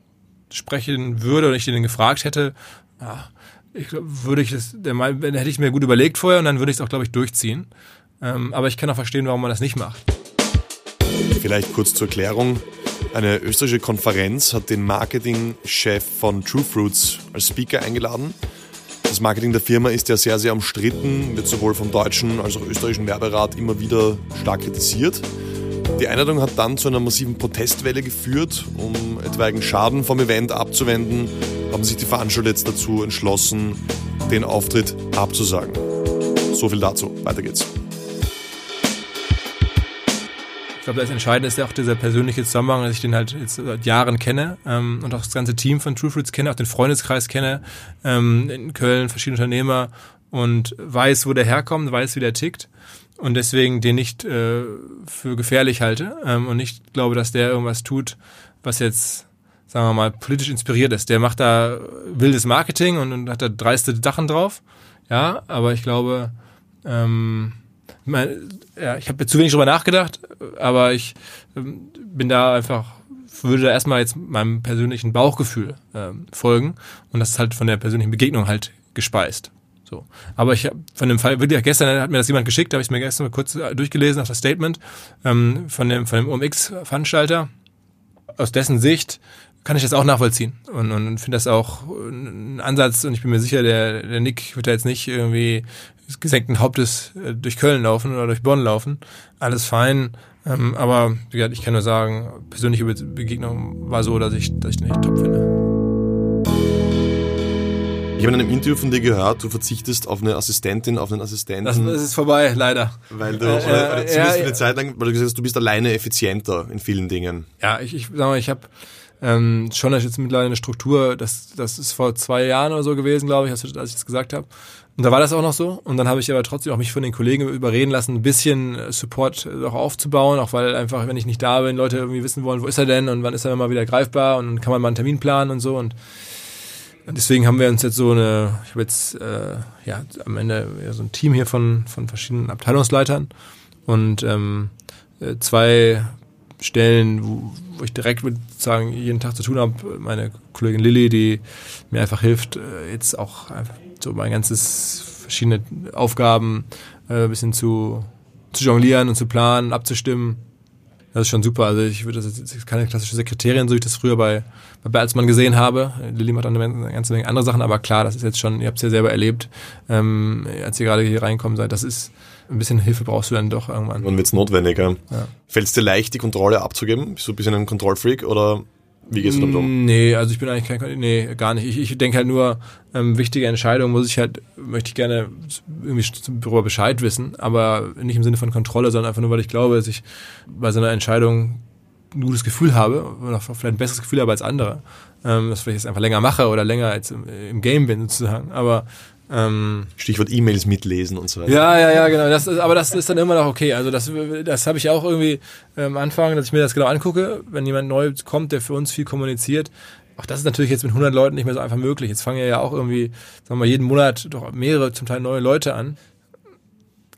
sprechen würde oder ich den gefragt hätte, ja, ich glaub, würde ich das, der hätte ich mir gut überlegt vorher und dann würde ich es auch, glaube ich, durchziehen. Ähm, aber ich kann auch verstehen, warum man das nicht macht. Vielleicht kurz zur Erklärung. Eine österreichische Konferenz hat den Marketingchef von True Fruits als Speaker eingeladen. Das Marketing der Firma ist ja sehr, sehr umstritten, wird sowohl vom deutschen als auch österreichischen Werberat immer wieder stark kritisiert. Die Einladung hat dann zu einer massiven Protestwelle geführt. Um etwaigen Schaden vom Event abzuwenden, haben sich die Veranstalter jetzt dazu entschlossen, den Auftritt abzusagen. So viel dazu. Weiter geht's. Ich glaube, das Entscheidende ist ja auch dieser persönliche Zusammenhang, dass ich den halt jetzt seit Jahren kenne ähm, und auch das ganze Team von True Fruits kenne, auch den Freundeskreis kenne, ähm, in Köln verschiedene Unternehmer und weiß, wo der herkommt, weiß, wie der tickt und deswegen den nicht äh, für gefährlich halte ähm, und nicht glaube, dass der irgendwas tut, was jetzt, sagen wir mal, politisch inspiriert ist. Der macht da wildes Marketing und, und hat da dreiste Dachen drauf, ja, aber ich glaube, ähm, ja, ich habe zu wenig drüber nachgedacht, aber ich ähm, bin da einfach, würde da erstmal jetzt meinem persönlichen Bauchgefühl ähm, folgen und das ist halt von der persönlichen Begegnung halt gespeist. So. Aber ich habe von dem Fall, wirklich gestern hat mir das jemand geschickt, habe ich mir gestern mal kurz äh, durchgelesen, auch das Statement ähm, von dem, von dem OMX-Veranstalter. Aus dessen Sicht kann ich das auch nachvollziehen und, und finde das auch ein Ansatz und ich bin mir sicher, der, der Nick wird da jetzt nicht irgendwie gesenkten Hauptes äh, durch Köln laufen oder durch Bonn laufen. Alles fein. Ähm, aber wie gesagt, ich kann nur sagen, persönliche Begegnung war so, dass ich, dass ich den echt top finde. Ich habe in einem Interview von dir gehört, du verzichtest auf eine Assistentin, auf einen Assistenten. Das, das ist vorbei, leider. Weil du, äh, oder, oder zumindest für eine Zeit lang, weil du gesagt hast, du bist alleine effizienter in vielen Dingen. Ja, ich, ich sag mal, ich habe ähm, schon jetzt mittlerweile eine Struktur, das, das ist vor zwei Jahren oder so gewesen, glaube ich, als, ich das gesagt habe. Und da war das auch noch so. Und dann habe ich aber trotzdem auch mich von den Kollegen überreden lassen, ein bisschen äh, Support auch aufzubauen, auch weil einfach, wenn ich nicht da bin, Leute irgendwie wissen wollen, wo ist er denn und wann ist er mal wieder greifbar und kann man mal einen Termin planen und so. Und deswegen haben wir uns jetzt so eine, ich habe jetzt äh, ja am Ende so ein Team hier von, von verschiedenen Abteilungsleitern und ähm, äh, zwei Stellen, wo, wo ich direkt mit sagen jeden Tag zu tun habe. Meine Kollegin Lilly, die mir einfach hilft, äh, jetzt auch einfach so mein ganzes verschiedene Aufgaben äh, ein bisschen zu, zu jonglieren und zu planen, abzustimmen. Das ist schon super. Also ich würde das jetzt keine klassische Sekretärin, so wie ich das früher bei, bei Bertelsmann gesehen habe. Lilly macht dann eine ganze Menge andere Sachen, aber klar, das ist jetzt schon, ihr habt es ja selber erlebt, ähm, als ihr gerade hier reinkommen seid, das ist ein bisschen Hilfe brauchst du dann doch irgendwann. Wann wird's notwendig, ja. ja. Fällt es dir leicht, die Kontrolle abzugeben? Bist du ein bisschen ein Kontrollfreak oder wie gehst du damit um? Nee, also ich bin eigentlich kein, nee, gar nicht. Ich, ich denke halt nur, ähm, wichtige Entscheidungen muss ich halt, möchte ich gerne irgendwie darüber Bescheid wissen, aber nicht im Sinne von Kontrolle, sondern einfach nur, weil ich glaube, dass ich bei so einer Entscheidung ein gutes Gefühl habe, oder vielleicht ein besseres Gefühl habe als andere. Ähm, dass ich jetzt einfach länger mache oder länger als im, im Game bin sozusagen. Aber ähm, Stichwort E-Mails mitlesen und so weiter. Ja, ja, ja, genau. Das ist, aber das ist dann immer noch okay. Also das, das habe ich auch irgendwie am Anfang, dass ich mir das genau angucke, wenn jemand neu kommt, der für uns viel kommuniziert. Auch das ist natürlich jetzt mit 100 Leuten nicht mehr so einfach möglich. Jetzt fangen ja auch irgendwie, sagen wir mal, jeden Monat doch mehrere, zum Teil neue Leute an.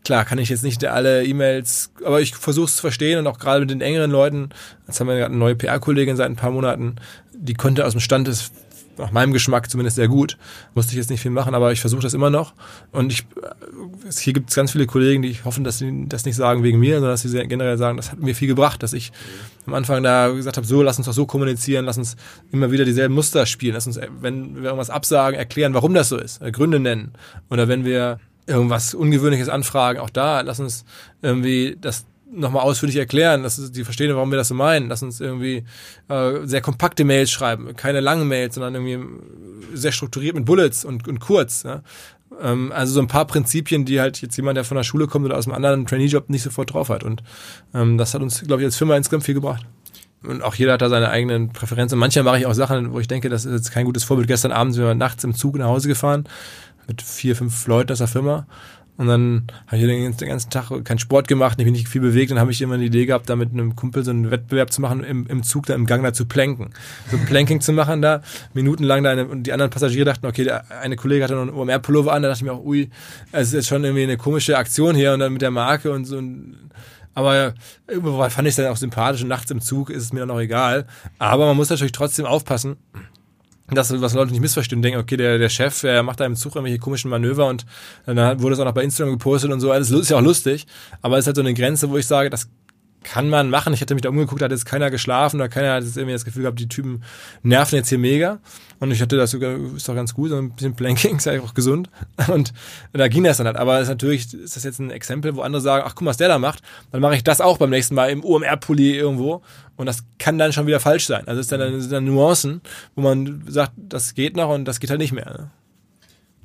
Klar, kann ich jetzt nicht alle E-Mails, aber ich versuche es zu verstehen und auch gerade mit den engeren Leuten. Jetzt haben wir gerade eine neue PR-Kollegin seit ein paar Monaten, die konnte aus dem Stand des nach meinem Geschmack zumindest sehr gut. Musste ich jetzt nicht viel machen, aber ich versuche das immer noch. Und ich, äh, hier gibt es ganz viele Kollegen, die hoffen, dass sie das nicht sagen wegen mir, sondern dass sie generell sagen, das hat mir viel gebracht, dass ich am Anfang da gesagt habe, so, lass uns doch so kommunizieren, lass uns immer wieder dieselben Muster spielen, lass uns, äh, wenn wir irgendwas absagen, erklären, warum das so ist, äh, Gründe nennen. Oder wenn wir irgendwas Ungewöhnliches anfragen, auch da, lass uns irgendwie das nochmal ausführlich erklären, dass die verstehen, warum wir das so meinen. Lass uns irgendwie äh, sehr kompakte Mails schreiben, keine langen Mails, sondern irgendwie sehr strukturiert mit Bullets und, und kurz. Ja? Ähm, also so ein paar Prinzipien, die halt jetzt jemand, der von der Schule kommt oder aus einem anderen Trainee-Job nicht sofort drauf hat. Und ähm, das hat uns, glaube ich, als Firma insgesamt viel gebracht. Und auch jeder hat da seine eigenen Präferenzen. Manchmal mache ich auch Sachen, wo ich denke, das ist jetzt kein gutes Vorbild. Gestern Abend sind wir nachts im Zug nach Hause gefahren mit vier, fünf Leuten aus der Firma und dann habe ich den ganzen Tag keinen Sport gemacht, nicht wenig viel bewegt. Dann habe ich immer eine Idee gehabt, da mit einem Kumpel so einen Wettbewerb zu machen, im, im Zug da im Gang da zu planken. So Planking zu machen da, minutenlang da. Und die anderen Passagiere dachten, okay, der eine Kollege hatte noch einen OMR-Pullover an, da dachte ich mir auch, ui, es ist jetzt schon irgendwie eine komische Aktion hier und dann mit der Marke und so. Aber irgendwo fand ich es dann auch sympathisch und nachts im Zug ist es mir dann auch egal. Aber man muss natürlich trotzdem aufpassen, dass was Leute nicht missverstehen, denken, okay, der, der Chef, der macht da im Zug irgendwelche komischen Manöver und dann wurde es auch noch bei Instagram gepostet und so, alles ist ja auch lustig, aber es ist halt so eine Grenze, wo ich sage, das kann man machen. Ich hatte mich da umgeguckt, da hat jetzt keiner geschlafen oder keiner hat jetzt irgendwie das Gefühl gehabt, die Typen nerven jetzt hier mega. Und ich hatte das sogar, ist doch ganz gut, so ein bisschen Planking, <laughs> ist ja auch gesund. Und da ging das dann halt. Aber ist natürlich, ist das jetzt ein Exempel, wo andere sagen, ach guck mal, was der da macht, dann mache ich das auch beim nächsten Mal im OMR-Pulli irgendwo. Und das kann dann schon wieder falsch sein. Also es sind dann, dann Nuancen, wo man sagt, das geht noch und das geht halt nicht mehr. Ne?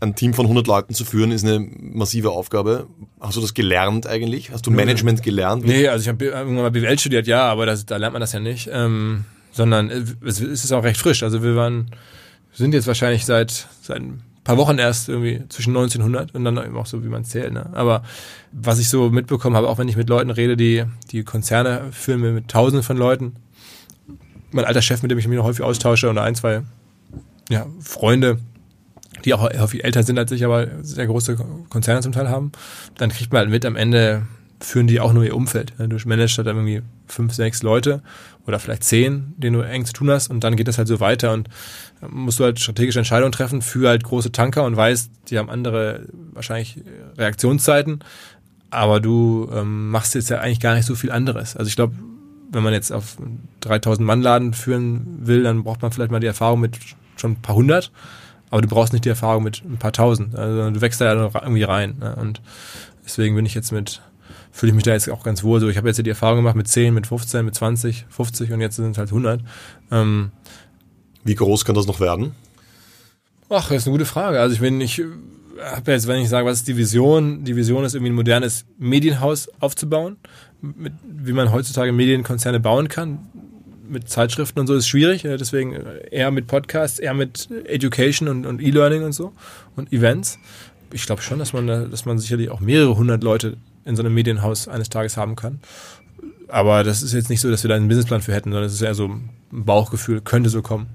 Ein Team von 100 Leuten zu führen, ist eine massive Aufgabe. Hast du das gelernt eigentlich? Hast du Management gelernt? Nee, also ich habe irgendwann mal BWL studiert, ja, aber das, da lernt man das ja nicht. Ähm, sondern es ist auch recht frisch. Also wir waren, sind jetzt wahrscheinlich seit, seit ein paar Wochen erst irgendwie zwischen 1900 und dann eben auch so, wie man zählt. Ne? Aber was ich so mitbekommen habe, auch wenn ich mit Leuten rede, die, die Konzerne führen mit Tausenden von Leuten. Mein alter Chef, mit dem ich mich noch häufig austausche, oder ein, zwei ja, Freunde, die auch häufig älter sind als ich, aber sehr große Konzerne zum Teil haben, dann kriegt man halt mit, am Ende führen die auch nur ihr Umfeld. Du managst halt irgendwie fünf, sechs Leute oder vielleicht zehn, denen du eng zu tun hast und dann geht das halt so weiter und musst du halt strategische Entscheidungen treffen für halt große Tanker und weißt, die haben andere wahrscheinlich Reaktionszeiten, aber du ähm, machst jetzt ja eigentlich gar nicht so viel anderes. Also ich glaube, wenn man jetzt auf 3000 Mann Laden führen will, dann braucht man vielleicht mal die Erfahrung mit schon ein paar hundert, aber du brauchst nicht die Erfahrung mit ein paar tausend. Also du wächst da ja noch irgendwie rein. Ne? Und deswegen bin ich jetzt mit fühle ich mich da jetzt auch ganz wohl. So, ich habe jetzt ja die Erfahrung gemacht mit 10, mit 15, mit 20, 50 und jetzt sind es halt 100. Ähm, Wie groß kann das noch werden? Ach, das ist eine gute Frage. Also ich bin, ich habe jetzt, wenn ich sage, was ist die Vision? Die Vision ist irgendwie ein modernes Medienhaus aufzubauen, mit, wie man heutzutage Medienkonzerne bauen kann. Mit Zeitschriften und so ist schwierig, deswegen eher mit Podcasts, eher mit Education und, und E-Learning und so und Events. Ich glaube schon, dass man, dass man sicherlich auch mehrere hundert Leute in so einem Medienhaus eines Tages haben kann. Aber das ist jetzt nicht so, dass wir da einen Businessplan für hätten, sondern es ist eher so ein Bauchgefühl, könnte so kommen.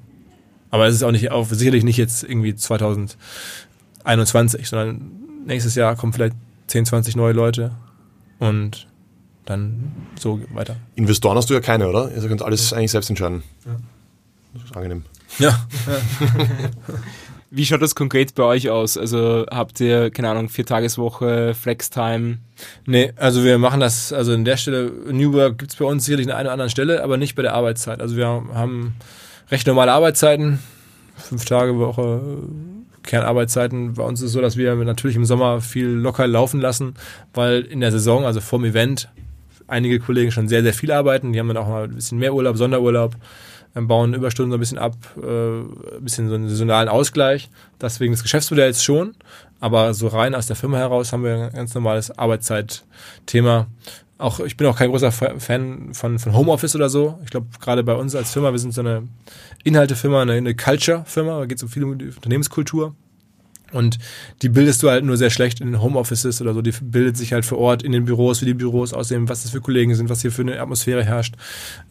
Aber es ist auch nicht, auch sicherlich nicht jetzt irgendwie 2021, sondern nächstes Jahr kommen vielleicht 10, 20 neue Leute und dann so weiter. Investoren hast du ja keine, oder? Ihr könnt alles eigentlich selbst entscheiden. Ja. Das ist angenehm. Ja. ja. <laughs> Wie schaut das konkret bei euch aus? Also habt ihr, keine Ahnung, vier Tageswoche, Flex-Time? Nee, also wir machen das, also in der Stelle, New Work gibt es bei uns sicherlich an einer oder anderen Stelle, aber nicht bei der Arbeitszeit. Also wir haben recht normale Arbeitszeiten, fünf Tage Woche, Kernarbeitszeiten. Bei uns ist es so, dass wir natürlich im Sommer viel locker laufen lassen, weil in der Saison, also vorm Event, einige Kollegen schon sehr, sehr viel arbeiten. Die haben dann auch mal ein bisschen mehr Urlaub, Sonderurlaub bauen Überstunden so ein bisschen ab, äh, ein bisschen so einen saisonalen Ausgleich. Deswegen das Geschäftsmodell jetzt schon, aber so rein aus der Firma heraus haben wir ein ganz normales Arbeitszeitthema. Auch ich bin auch kein großer Fan von, von Homeoffice oder so. Ich glaube, gerade bei uns als Firma, wir sind so eine Inhaltefirma, eine, eine Culture-Firma, da geht es um viel um die Unternehmenskultur. Und die bildest du halt nur sehr schlecht in den Homeoffices oder so. Die bildet sich halt vor Ort in den Büros, wie die Büros aussehen, was das für Kollegen sind, was hier für eine Atmosphäre herrscht,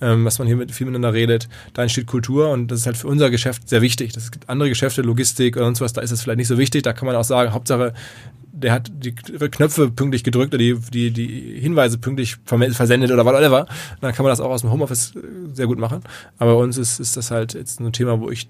ähm, was man hier mit, viel miteinander redet. Da entsteht Kultur und das ist halt für unser Geschäft sehr wichtig. Das gibt andere Geschäfte, Logistik oder sonst was, da ist es vielleicht nicht so wichtig. Da kann man auch sagen, Hauptsache, der hat die Knöpfe pünktlich gedrückt oder die, die, die Hinweise pünktlich versendet oder whatever. Dann kann man das auch aus dem Homeoffice äh, sehr gut machen. Aber bei uns ist, ist das halt jetzt ein Thema, wo ich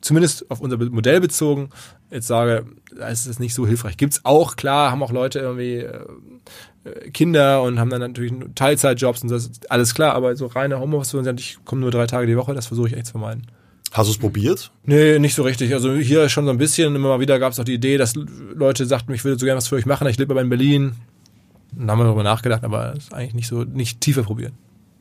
zumindest auf unser Modell bezogen, jetzt sage, da ist es nicht so hilfreich. Gibt es auch, klar, haben auch Leute irgendwie äh, Kinder und haben dann natürlich Teilzeitjobs und das ist alles klar, aber so reine Homeoffice, ich komme nur drei Tage die Woche, das versuche ich echt zu vermeiden. Hast du es probiert? Nee, nicht so richtig. Also hier schon so ein bisschen. Immer mal wieder gab es auch die Idee, dass Leute sagten, ich würde so gerne was für euch machen. Ich lebe aber in Berlin. Dann haben wir darüber nachgedacht, aber ist eigentlich nicht so, nicht tiefer probieren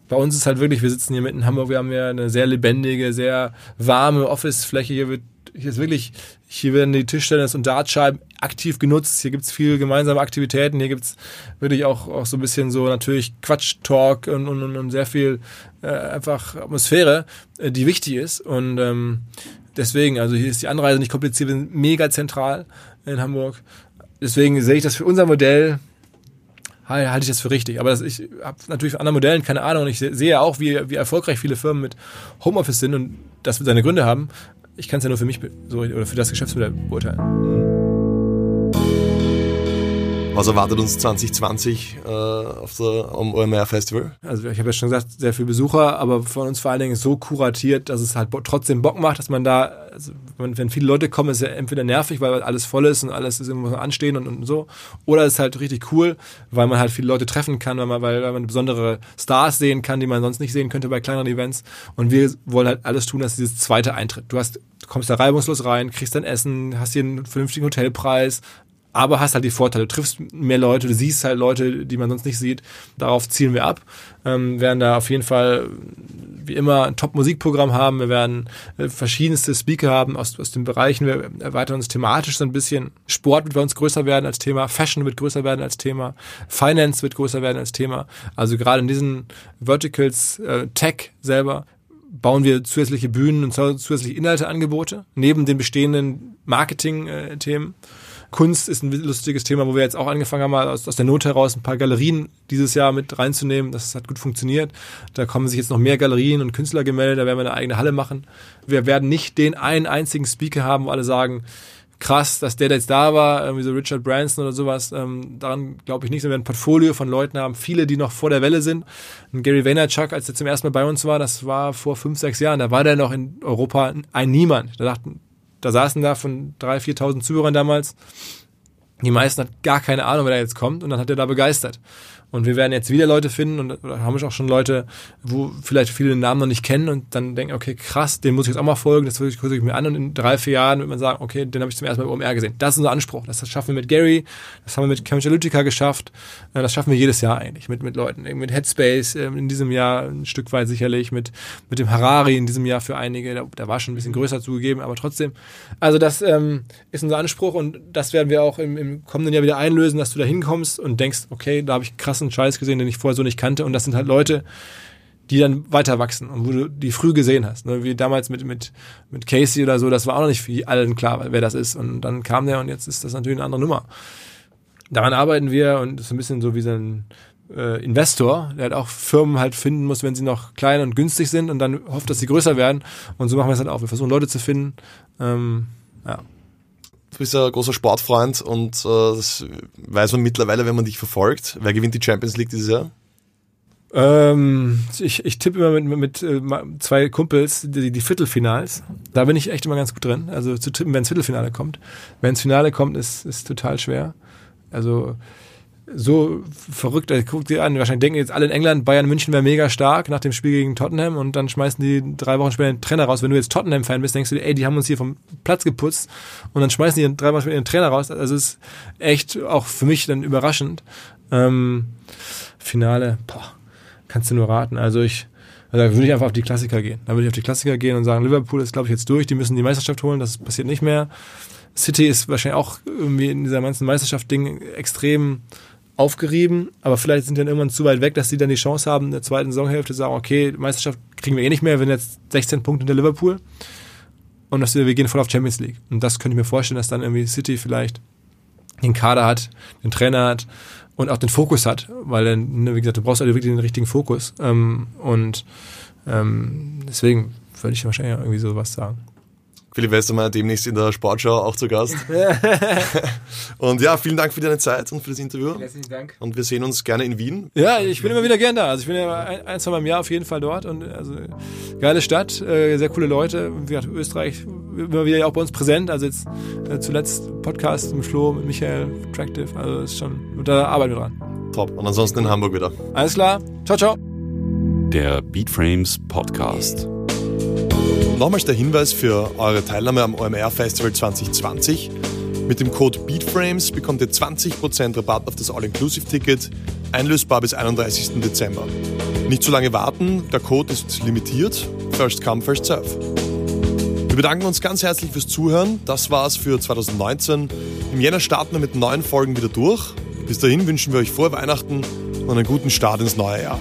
bei uns ist halt wirklich, wir sitzen hier mitten in Hamburg, wir haben ja eine sehr lebendige, sehr warme Office-Fläche. Hier wird, hier ist wirklich, hier werden die Tischtennis- und Dartscheiben aktiv genutzt. Hier gibt's viel gemeinsame Aktivitäten. Hier gibt's wirklich auch, auch so ein bisschen so natürlich Quatsch-Talk und, und, und sehr viel äh, einfach Atmosphäre, äh, die wichtig ist. Und ähm, deswegen, also hier ist die Anreise nicht kompliziert, wir sind mega zentral in Hamburg. Deswegen sehe ich das für unser Modell halte ich das für richtig. Aber das, ich habe natürlich von anderen Modellen keine Ahnung und ich sehe auch, wie, wie erfolgreich viele Firmen mit Homeoffice sind und das wird seine Gründe haben. Ich kann es ja nur für mich so, oder für das Geschäftsmodell beurteilen. Was erwartet uns 2020 äh, auf der, am OMR Festival? Also ich habe ja schon gesagt, sehr viele Besucher, aber von uns vor allen Dingen so kuratiert, dass es halt trotzdem Bock macht, dass man da, also wenn, wenn viele Leute kommen, ist es ja entweder nervig, weil alles voll ist und alles ist irgendwo anstehen und, und so, oder es ist halt richtig cool, weil man halt viele Leute treffen kann, weil man, weil, weil man besondere Stars sehen kann, die man sonst nicht sehen könnte bei kleineren Events. Und wir wollen halt alles tun, dass dieses zweite Eintritt. Du hast, du kommst da reibungslos rein, kriegst dein Essen, hast hier einen vernünftigen Hotelpreis, aber hast halt die Vorteile. Du triffst mehr Leute, du siehst halt Leute, die man sonst nicht sieht. Darauf zielen wir ab. Ähm, werden da auf jeden Fall wie immer ein Top-Musikprogramm haben. Wir werden äh, verschiedenste Speaker haben aus, aus den Bereichen. Wir erweitern uns thematisch so ein bisschen. Sport wird bei uns größer werden als Thema. Fashion wird größer werden als Thema. Finance wird größer werden als Thema. Also gerade in diesen Verticals, äh, Tech selber, bauen wir zusätzliche Bühnen und zusätzliche Inhalteangebote neben den bestehenden Marketing-Themen. Kunst ist ein lustiges Thema, wo wir jetzt auch angefangen haben, mal aus, aus der Not heraus ein paar Galerien dieses Jahr mit reinzunehmen. Das hat gut funktioniert. Da kommen sich jetzt noch mehr Galerien und Künstler gemeldet. Da werden wir eine eigene Halle machen. Wir werden nicht den einen einzigen Speaker haben, wo alle sagen, krass, dass der, der jetzt da war, irgendwie so Richard Branson oder sowas, ähm, daran glaube ich nicht. Wir werden ein Portfolio von Leuten haben, viele, die noch vor der Welle sind. Und Gary Vaynerchuk, als er zum ersten Mal bei uns war, das war vor fünf, sechs Jahren, da war der noch in Europa ein Niemand. Da dachten, da saßen da von 3.000, 4.000 Zuhörern damals. Die meisten hat gar keine Ahnung, wer da jetzt kommt und dann hat er da begeistert. Und wir werden jetzt wieder Leute finden und haben auch schon Leute, wo vielleicht viele den Namen noch nicht kennen und dann denken, okay, krass, den muss ich jetzt auch mal folgen, das gucke ich mir an und in drei, vier Jahren wird man sagen, okay, den habe ich zum ersten Mal bei OMR gesehen. Das ist unser Anspruch. Das schaffen wir mit Gary, das haben wir mit Cambridge Analytica geschafft, äh, das schaffen wir jedes Jahr eigentlich mit, mit Leuten. Mit Headspace ähm, in diesem Jahr ein Stück weit sicherlich, mit, mit dem Harari in diesem Jahr für einige, da, da war schon ein bisschen größer zugegeben, aber trotzdem. Also das ähm, ist unser Anspruch und das werden wir auch im, im kommenden Jahr wieder einlösen, dass du da hinkommst und denkst, okay, da habe ich krass krassen Scheiß gesehen, den ich vorher so nicht kannte. Und das sind halt Leute, die dann weiter wachsen und wo du die früh gesehen hast. Ne? Wie damals mit, mit, mit Casey oder so, das war auch noch nicht für allen klar, wer das ist. Und dann kam der und jetzt ist das natürlich eine andere Nummer. Daran arbeiten wir und ist ein bisschen so wie so ein äh, Investor, der halt auch Firmen halt finden muss, wenn sie noch klein und günstig sind und dann hofft, dass sie größer werden. Und so machen wir es halt auch. Wir versuchen Leute zu finden. Ähm, ja. Du bist ein großer Sportfreund und äh, das weiß man mittlerweile, wenn man dich verfolgt. Wer gewinnt die Champions League dieses Jahr? Ähm, ich, ich tippe immer mit, mit, äh, zwei Kumpels die, die Viertelfinals. Da bin ich echt immer ganz gut drin. Also zu tippen, wenn ins Viertelfinale kommt. Wenn ins Finale kommt, ist, ist total schwer. Also so verrückt. Also, guckt dir an, wahrscheinlich denken jetzt alle in England, Bayern München wäre mega stark nach dem Spiel gegen Tottenham und dann schmeißen die drei Wochen später den Trainer raus. Wenn du jetzt Tottenham-Fan bist, denkst du ey, die haben uns hier vom Platz geputzt und dann schmeißen die drei Wochen später den Trainer raus. Also es ist echt auch für mich dann überraschend. Ähm, Finale, boah, kannst du nur raten. Also ich, also da würde ich einfach auf die Klassiker gehen. Da würde ich auf die Klassiker gehen und sagen, Liverpool ist, glaube ich, jetzt durch, die müssen die Meisterschaft holen, das passiert nicht mehr. City ist wahrscheinlich auch irgendwie in dieser ganzen Meisterschaft-Ding extrem aufgerieben, aber vielleicht sind die dann irgendwann zu weit weg, dass sie dann die Chance haben, in der zweiten Saisonhälfte zu sagen, okay, Meisterschaft kriegen wir eh nicht mehr, sind jetzt 16 Punkte hinter Liverpool und dass wir, wir gehen voll auf Champions League. Und das könnte ich mir vorstellen, dass dann irgendwie City vielleicht den Kader hat, den Trainer hat und auch den Fokus hat, weil dann, ne, wie gesagt, du brauchst halt wirklich den richtigen Fokus. Ähm, und ähm, deswegen würde ich wahrscheinlich irgendwie sowas sagen. Philipp Westermeier demnächst in der Sportschau auch zu Gast. <laughs> und ja, vielen Dank für deine Zeit und für das Interview. Herzlichen Dank. Und wir sehen uns gerne in Wien. Ja, ich bin immer wieder gern da. Also ich bin ja ein, ein zwei Mal im Jahr auf jeden Fall dort und also geile Stadt, äh, sehr coole Leute. Wie gesagt, Österreich immer wieder ja auch bei uns präsent. Also jetzt äh, zuletzt Podcast mit Flo, mit Michael, Attractive. Also ist schon, da arbeiten wir dran. Top. Und ansonsten in Hamburg wieder. Alles klar. Ciao, ciao. Der Beatframes Podcast. Nochmals der Hinweis für eure Teilnahme am OMR Festival 2020. Mit dem Code BEATFRAMES bekommt ihr 20% Rabatt auf das All-Inclusive-Ticket, einlösbar bis 31. Dezember. Nicht zu lange warten, der Code ist limitiert. First come, first serve. Wir bedanken uns ganz herzlich fürs Zuhören. Das war's für 2019. Im Jänner starten wir mit neuen Folgen wieder durch. Bis dahin wünschen wir euch frohe Weihnachten und einen guten Start ins neue Jahr.